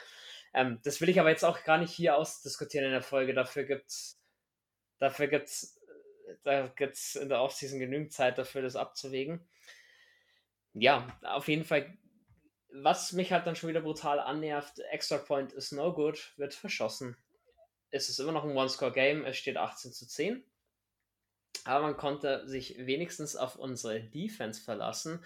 Ähm, das will ich aber jetzt auch gar nicht hier ausdiskutieren in der Folge. Dafür gibt's, dafür gibt's, da gibt's in der Offseason genügend Zeit dafür, das abzuwägen ja, auf jeden Fall, was mich halt dann schon wieder brutal annervt, Extra Point ist no good, wird verschossen. Es ist immer noch ein One-Score-Game, es steht 18 zu 10. Aber man konnte sich wenigstens auf unsere Defense verlassen.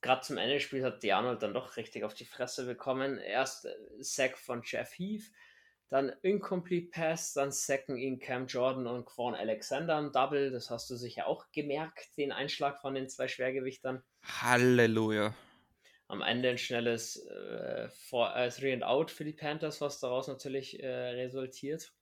Gerade zum Ende des Spiels hat Dianold dann doch richtig auf die Fresse bekommen. Erst äh, Sack von Jeff Heath, dann Incomplete Pass, dann sacken ihn Cam Jordan und Quan Alexander im Double. Das hast du sicher auch gemerkt, den Einschlag von den zwei Schwergewichtern. Halleluja. Am Ende ein schnelles äh, for, äh, Three and Out für die Panthers, was daraus natürlich äh, resultiert.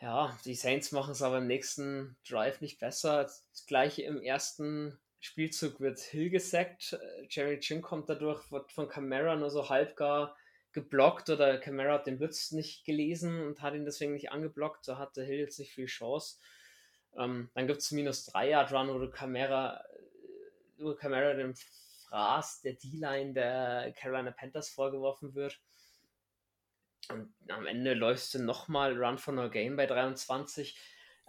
Ja, die Saints machen es aber im nächsten Drive nicht besser. Das gleiche im ersten Spielzug wird Hill gesackt. Jerry Chin kommt dadurch, wird von Camara nur so halbgar geblockt oder Camara hat den Blitz nicht gelesen und hat ihn deswegen nicht angeblockt. So hatte Hill jetzt nicht viel Chance. Ähm, dann gibt es minus 3 Yard Run, wo Camara, wo Camara dem Fraß der D-Line der Carolina Panthers vorgeworfen wird. Und am Ende läufst du nochmal Run for No Game bei 23.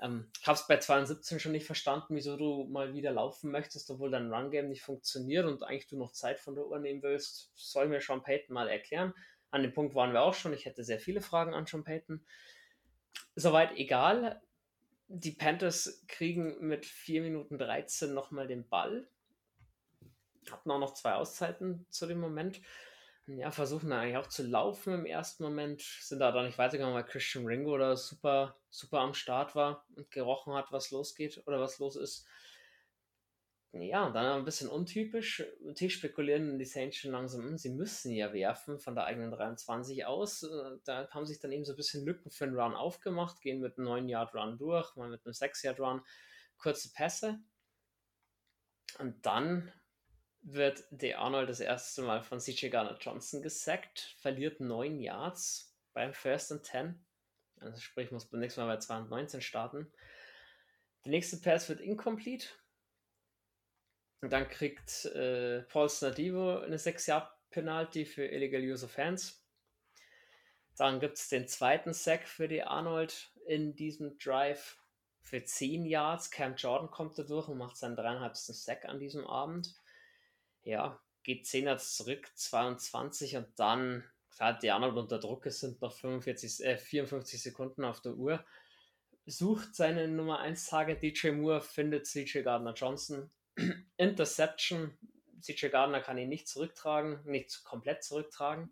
Ähm, ich habe es bei 72 schon nicht verstanden, wieso du mal wieder laufen möchtest, obwohl dein Run-Game nicht funktioniert und eigentlich du noch Zeit von der Uhr nehmen willst. soll mir Sean Payton mal erklären. An dem Punkt waren wir auch schon. Ich hätte sehr viele Fragen an Sean Payton. Soweit egal. Die Panthers kriegen mit 4 Minuten 13 nochmal den Ball. Hatten auch noch zwei Auszeiten zu dem Moment. Ja, versuchen eigentlich auch zu laufen im ersten Moment. Sind da dann nicht weitergegangen, weil Christian Ringo da super, super am Start war und gerochen hat, was losgeht oder was los ist. Ja, dann ein bisschen untypisch. Natürlich spekulieren die Saints schon langsam, hm, sie müssen ja werfen von der eigenen 23 aus. Äh, da haben sich dann eben so ein bisschen Lücken für einen Run aufgemacht, gehen mit einem 9-Yard-Run durch, mal mit einem 6-Yard-Run, kurze Pässe. Und dann wird De Arnold das erste Mal von CJ Garner Johnson gesackt, verliert 9 Yards beim First and 10. Also sprich, muss beim nächsten Mal bei 219 starten. Der nächste Pass wird incomplete und dann kriegt äh, Paul Snadivo eine 6-Jahr-Penalty für Illegal Use of Hands. Dann gibt es den zweiten Sack für die Arnold in diesem Drive für 10 Yards. Cam Jordan kommt da durch und macht seinen dreieinhalbsten Sack an diesem Abend. Ja, geht 10 Yards zurück, 22 und dann, klar, die Arnold unter Druck, es sind noch 45, äh, 54 Sekunden auf der Uhr. Sucht seine Nummer 1 Target DJ Moore, findet CJ Gardner Johnson, Interception. CJ Gardner kann ihn nicht zurücktragen, nicht komplett zurücktragen.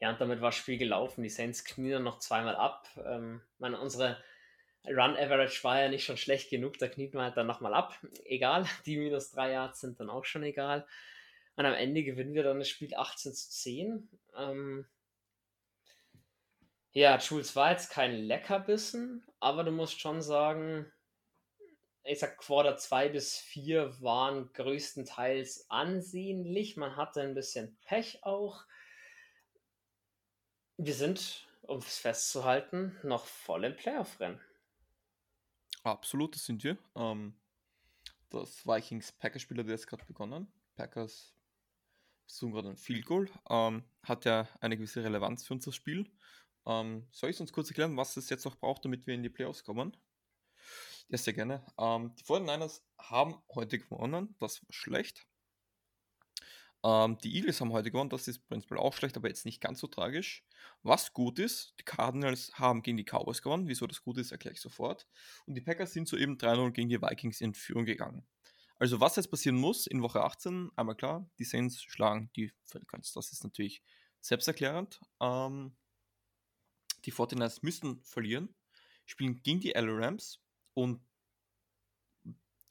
Ja, und damit war das Spiel gelaufen. Die Saints knien noch zweimal ab. Ähm, meine, unsere Run Average war ja nicht schon schlecht genug, da kniet man halt dann nochmal ab. Egal, die minus 3 Yards sind dann auch schon egal. Und am Ende gewinnen wir dann das Spiel 18 zu 10. Ähm, Ja, Jules war jetzt kein Leckerbissen, aber du musst schon sagen, ich sag Quarter 2 bis 4 waren größtenteils ansehnlich. Man hatte ein bisschen Pech auch. Wir sind, um es festzuhalten, noch voll im Playoff-Rennen. Absolut, das sind wir. Ähm, das Vikings-Packers-Spiel hat jetzt gerade begonnen. Packers versuchen gerade ein Field Goal. Ähm, hat ja eine gewisse Relevanz für unser Spiel. Ähm, soll ich uns kurz erklären, was es jetzt noch braucht, damit wir in die Playoffs kommen? Ja, sehr gerne. Ähm, die 49ers haben heute gewonnen. Das war schlecht. Ähm, die Eagles haben heute gewonnen. Das ist prinzipiell auch schlecht, aber jetzt nicht ganz so tragisch. Was gut ist, die Cardinals haben gegen die Cowboys gewonnen. Wieso das gut ist, erkläre ich sofort. Und die Packers sind soeben 3-0 gegen die Vikings in Führung gegangen. Also was jetzt passieren muss in Woche 18, einmal klar, die Saints schlagen die Falcons. Das ist natürlich selbsterklärend. Ähm, die 49ers müssen verlieren, spielen gegen die LA Rams und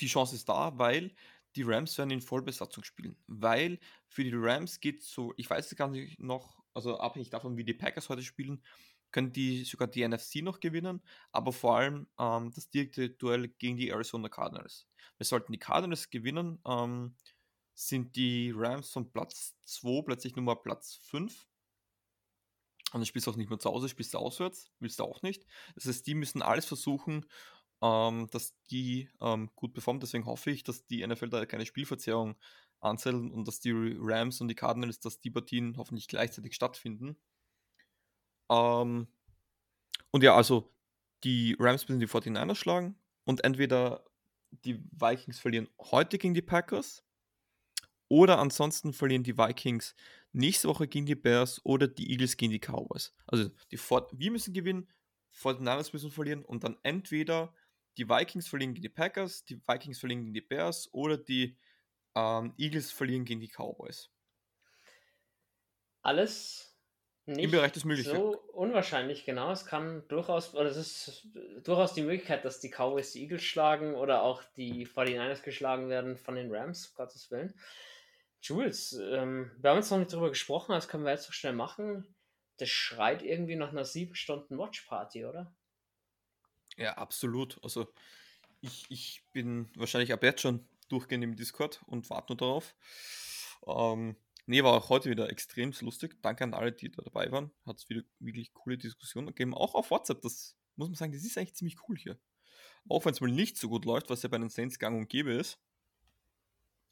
die Chance ist da, weil die Rams werden in Vollbesatzung spielen. Weil für die Rams geht so, ich weiß es gar nicht noch, also abhängig davon, wie die Packers heute spielen, können die sogar die NFC noch gewinnen, aber vor allem ähm, das direkte Duell gegen die Arizona Cardinals. Wir sollten die Cardinals gewinnen, ähm, sind die Rams von Platz 2 plötzlich Nummer Platz 5 und dann spielst du auch nicht mehr zu Hause, spielst du auswärts, willst du auch nicht. Das heißt, die müssen alles versuchen, ähm, dass die ähm, gut performen. Deswegen hoffe ich, dass die NFL da keine Spielverzerrung anzählen und dass die Rams und die Cardinals, dass die Partien hoffentlich gleichzeitig stattfinden. Ähm, und ja, also die Rams müssen die 49ers schlagen und entweder die Vikings verlieren heute gegen die Packers oder ansonsten verlieren die Vikings nächste Woche gegen die Bears oder die Eagles gegen die Cowboys. Also die Fort wir müssen gewinnen, 49ers müssen verlieren und dann entweder die Vikings verlieren gegen die Packers, die Vikings verlieren gegen die Bears oder die ähm, Eagles verlieren gegen die Cowboys. Alles nicht Im Bereich des Möglichen. so unwahrscheinlich, genau. Es kann durchaus, oder es ist durchaus die Möglichkeit, dass die Cowboys die Eagles schlagen oder auch die 49ers geschlagen werden von den Rams, Gottes Willen. Jules, ähm, wir haben jetzt noch nicht drüber gesprochen, das können wir jetzt so schnell machen. Das schreit irgendwie nach einer sieben Stunden Watchparty, oder? Ja, absolut. Also ich, ich bin wahrscheinlich ab jetzt schon durchgehend im Discord und warte nur darauf. Ähm, nee, war auch heute wieder extrem lustig. Danke an alle, die da dabei waren. Hat es wieder wirklich coole Diskussionen gegeben. Auch auf WhatsApp, das muss man sagen, das ist eigentlich ziemlich cool hier. Auch wenn es mal nicht so gut läuft, was ja bei den Saints gang und gäbe ist.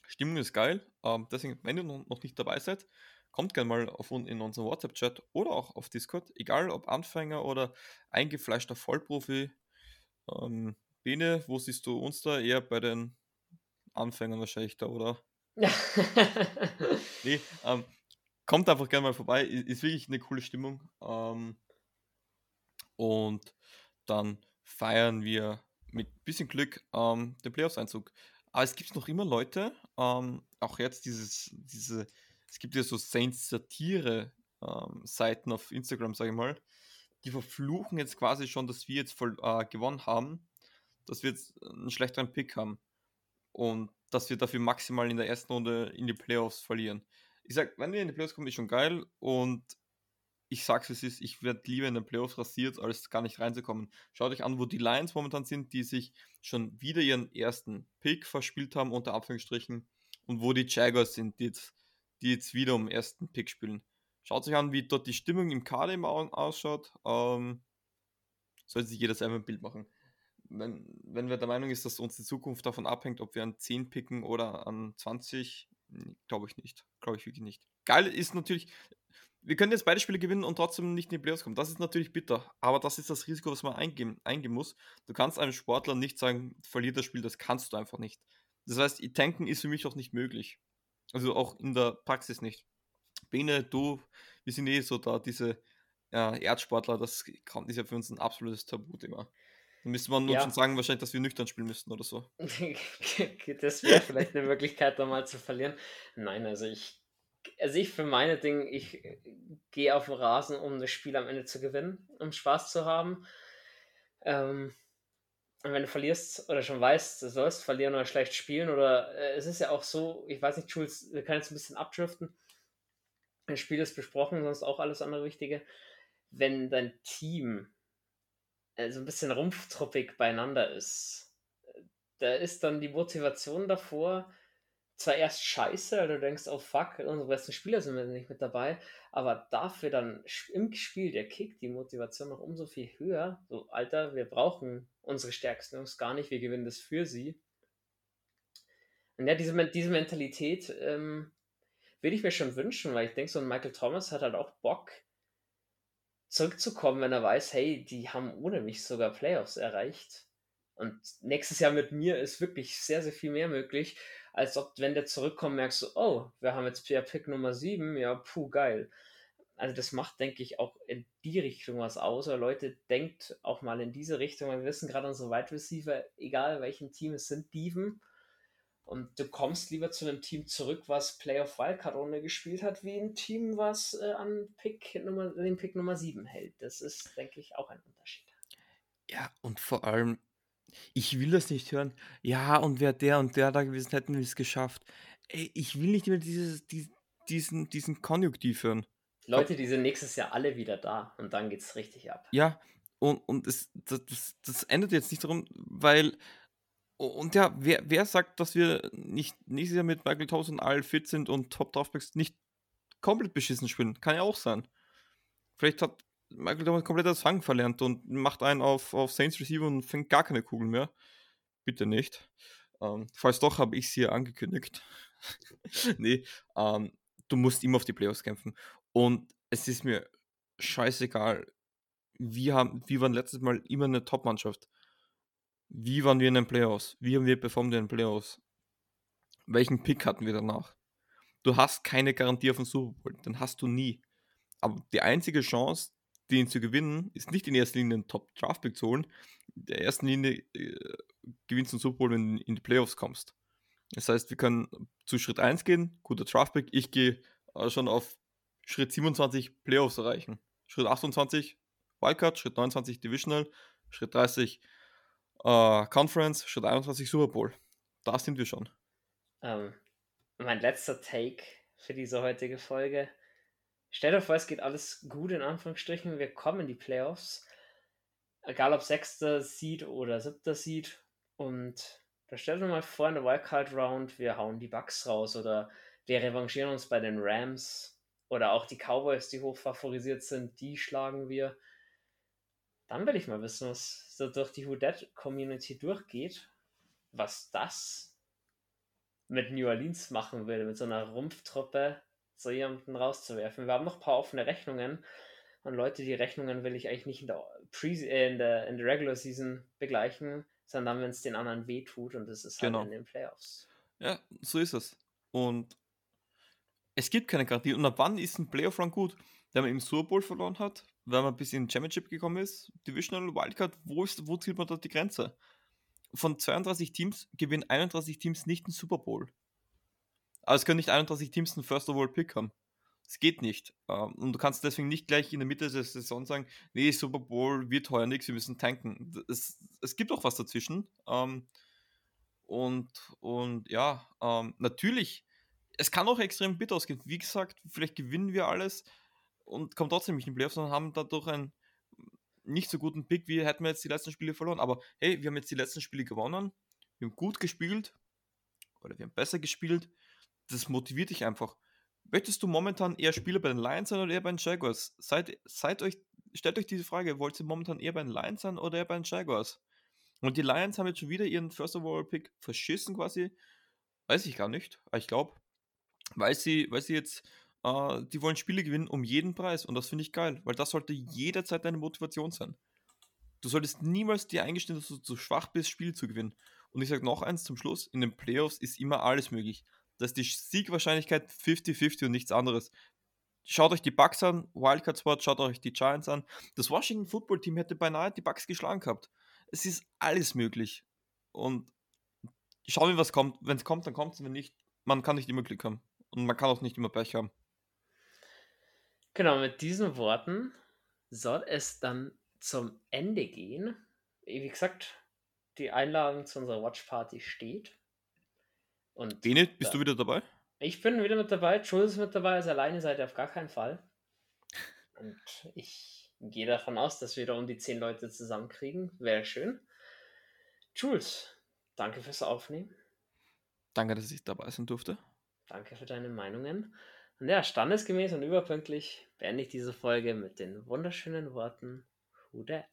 Stimmung ist geil. Ähm, deswegen, wenn ihr noch nicht dabei seid, kommt gerne mal auf, in unseren WhatsApp-Chat oder auch auf Discord. Egal ob Anfänger oder eingefleischter Vollprofi. Ähm, Bene, wo siehst du uns da? Eher bei den Anfängern wahrscheinlich da, oder? nee, ähm, kommt einfach gerne mal vorbei. Ist, ist wirklich eine coole Stimmung. Ähm, und dann feiern wir mit bisschen Glück ähm, den Playoffs-Einzug. Aber es gibt noch immer Leute, ähm, auch jetzt dieses, diese, es gibt ja so Saints-Satire-Seiten ähm, auf Instagram, sage ich mal, die verfluchen jetzt quasi schon, dass wir jetzt voll äh, gewonnen haben, dass wir jetzt einen schlechteren Pick haben und dass wir dafür maximal in der ersten Runde in die Playoffs verlieren. Ich sag, wenn wir in die Playoffs kommen, ist schon geil und ich sag's es ist, ich werde lieber in den Playoffs rasiert, als gar nicht reinzukommen. Schaut euch an, wo die Lions momentan sind, die sich schon wieder ihren ersten Pick verspielt haben, unter Anführungsstrichen, und wo die Jaguars sind, die jetzt, die jetzt wieder um ersten Pick spielen. Schaut euch an, wie dort die Stimmung im Kader im ausschaut. Ähm, sollte sich jeder selber ein Bild machen. Wenn, wenn wer der Meinung ist, dass uns die Zukunft davon abhängt, ob wir an 10 picken oder an 20, glaube ich nicht. Glaube ich wirklich nicht. Geil ist natürlich, wir können jetzt beide Spiele gewinnen und trotzdem nicht in die Playoffs kommen. Das ist natürlich bitter, aber das ist das Risiko, was man eingehen, eingehen muss. Du kannst einem Sportler nicht sagen, verliert das Spiel, das kannst du einfach nicht. Das heißt, tanken ist für mich auch nicht möglich. Also auch in der Praxis nicht. Bene, du, wir sind eh so da, diese äh, Erdsportler, das ist ja für uns ein absolutes Tabuthema. Da müsste man ja. schon sagen, wahrscheinlich, dass wir nüchtern spielen müssten oder so. das wäre vielleicht eine Möglichkeit, da mal zu verlieren. Nein, also ich also ich für meine Dinge, ich gehe auf den Rasen, um das Spiel am Ende zu gewinnen, um Spaß zu haben. Ähm, und wenn du verlierst oder schon weißt, du sollst verlieren oder schlecht spielen, oder äh, es ist ja auch so, ich weiß nicht, Jules, wir können jetzt ein bisschen abdriften. Das Spiel ist besprochen, sonst auch alles andere Wichtige. wenn dein Team äh, so ein bisschen rumpftruppig beieinander ist, da ist dann die Motivation davor zwar erst scheiße, weil du denkst, oh fuck, unsere besten Spieler sind nicht mit dabei, aber dafür dann im Spiel der Kick die Motivation noch umso viel höher. So, Alter, wir brauchen unsere stärksten Jungs gar nicht, wir gewinnen das für sie. Und ja, diese, diese Mentalität ähm, würde ich mir schon wünschen, weil ich denke, so ein Michael Thomas hat halt auch Bock, zurückzukommen, wenn er weiß, hey, die haben ohne mich sogar Playoffs erreicht. Und nächstes Jahr mit mir ist wirklich sehr, sehr viel mehr möglich, als ob, wenn der zurückkommt, merkst du, oh, wir haben jetzt Pierre Pick Nummer 7, ja, puh, geil. Also das macht, denke ich, auch in die Richtung was aus. Oder Leute, denkt auch mal in diese Richtung. Wir wissen gerade unsere Wide Receiver, egal welchem Team es sind, Dieven. Und du kommst lieber zu einem Team zurück, was Playoff Wildcard Runde gespielt hat, wie ein Team, was äh, an Pick Nummer, den Pick Nummer 7 hält. Das ist, denke ich, auch ein Unterschied. Ja, und vor allem, ich will das nicht hören. Ja, und wäre der und der da gewesen, hätten wir es geschafft. Ey, ich will nicht mehr dieses, die, diesen, diesen Konjunktiv hören. Leute, die sind nächstes Jahr alle wieder da und dann geht es richtig ab. Ja, und, und es, das, das, das endet jetzt nicht darum, weil. Und ja, wer, wer sagt, dass wir nicht nächstes Jahr mit Michael Thomas und all fit sind und Top Draftbacks nicht komplett beschissen spielen? Kann ja auch sein. Vielleicht hat Michael Thomas komplett das Fangen verlernt und macht einen auf, auf Saints Receiver und fängt gar keine Kugeln mehr. Bitte nicht. Ähm, falls doch, habe ich es hier angekündigt. nee, ähm, du musst immer auf die Playoffs kämpfen. Und es ist mir scheißegal, wie, haben, wie waren letztes Mal immer eine Top-Mannschaft. Wie waren wir in den Playoffs? Wie haben wir performt in den Playoffs? Welchen Pick hatten wir danach? Du hast keine Garantie auf den Super Bowl, den hast du nie. Aber die einzige Chance, den zu gewinnen, ist nicht in erster Linie einen Top-Draft-Pick zu holen. In der ersten Linie äh, gewinnst du den Super Bowl, wenn du in die Playoffs kommst. Das heißt, wir können zu Schritt 1 gehen, guter Draft-Pick. Ich gehe äh, schon auf Schritt 27 Playoffs erreichen. Schritt 28 Wildcard, Schritt 29 Divisional, Schritt 30 äh, Conference, Schritt 21 Super Bowl. Da sind wir schon. Ähm, mein letzter Take für diese heutige Folge. Stell dir vor, es geht alles gut in Anführungsstrichen. Wir kommen in die Playoffs. Egal ob sechster Seed oder siebter Seed. Und da stell dir mal vor, in der Wildcard Round, wir hauen die Bugs raus oder wir revanchieren uns bei den Rams oder auch die Cowboys, die hoch favorisiert sind, die schlagen wir. Dann will ich mal wissen, was so durch die Who Community durchgeht, was das mit New Orleans machen will, mit so einer Rumpftruppe so jemanden rauszuwerfen. Wir haben noch ein paar offene Rechnungen. Und Leute, die Rechnungen will ich eigentlich nicht in der, Pre äh, in der, in der Regular Season begleichen, sondern wenn es den anderen wehtut und das ist halt genau. in den Playoffs. Ja, so ist es. Und es gibt keine Garantie. Und ab wann ist ein Playoff-Run gut? Wenn man im Super Bowl verloren hat, wenn man bis in Championship gekommen ist, Divisional Wildcard, wo, ist, wo zieht man da die Grenze? Von 32 Teams gewinnen 31 Teams nicht den Super Bowl. Aber es können nicht 31 Teams einen First Overall Pick haben. Es geht nicht. Ähm, und du kannst deswegen nicht gleich in der Mitte der Saison sagen, nee, Super Bowl wird heuer nichts, wir müssen tanken. Es, es gibt auch was dazwischen. Ähm, und, und ja, ähm, natürlich, es kann auch extrem bitter ausgehen. Wie gesagt, vielleicht gewinnen wir alles und kommen trotzdem nicht in die Playoffs, sondern haben dadurch einen nicht so guten Pick, wie hätten wir jetzt die letzten Spiele verloren. Aber hey, wir haben jetzt die letzten Spiele gewonnen, wir haben gut gespielt oder wir haben besser gespielt das motiviert dich einfach. Möchtest du momentan eher Spieler bei den Lions sein oder eher bei den Jaguars? Seid, seid euch, stellt euch diese Frage, wollt ihr momentan eher bei den Lions sein oder eher bei den Jaguars? Und die Lions haben jetzt schon wieder ihren First Overall Pick verschissen quasi. Weiß ich gar nicht. Ich glaube, weil sie, weil sie jetzt, äh, die wollen Spiele gewinnen um jeden Preis. Und das finde ich geil, weil das sollte jederzeit deine Motivation sein. Du solltest niemals dir eingestehen, dass du zu schwach bist, Spiele zu gewinnen. Und ich sage noch eins zum Schluss: In den Playoffs ist immer alles möglich dass die Siegwahrscheinlichkeit 50-50 und nichts anderes. Schaut euch die Bucks an, Wildcard Spot, schaut euch die Giants an. Das Washington Football Team hätte beinahe die Bucks geschlagen gehabt. Es ist alles möglich. Und schauen wir, was kommt. Wenn es kommt, dann kommt es. Wenn nicht, man kann nicht immer Glück haben. Und man kann auch nicht immer Pech haben. Genau, mit diesen Worten soll es dann zum Ende gehen. Wie gesagt, die Einladung zu unserer Watch Party steht. Und Bene, bist da, du wieder dabei? Ich bin wieder mit dabei. Jules ist mit dabei. Also alleine seid ihr auf gar keinen Fall. Und ich gehe davon aus, dass wir da um die zehn Leute zusammenkriegen. Wäre schön. Jules, danke fürs Aufnehmen. Danke, dass ich dabei sein durfte. Danke für deine Meinungen. Und ja, standesgemäß und überpünktlich beende ich diese Folge mit den wunderschönen Worten Who Dat?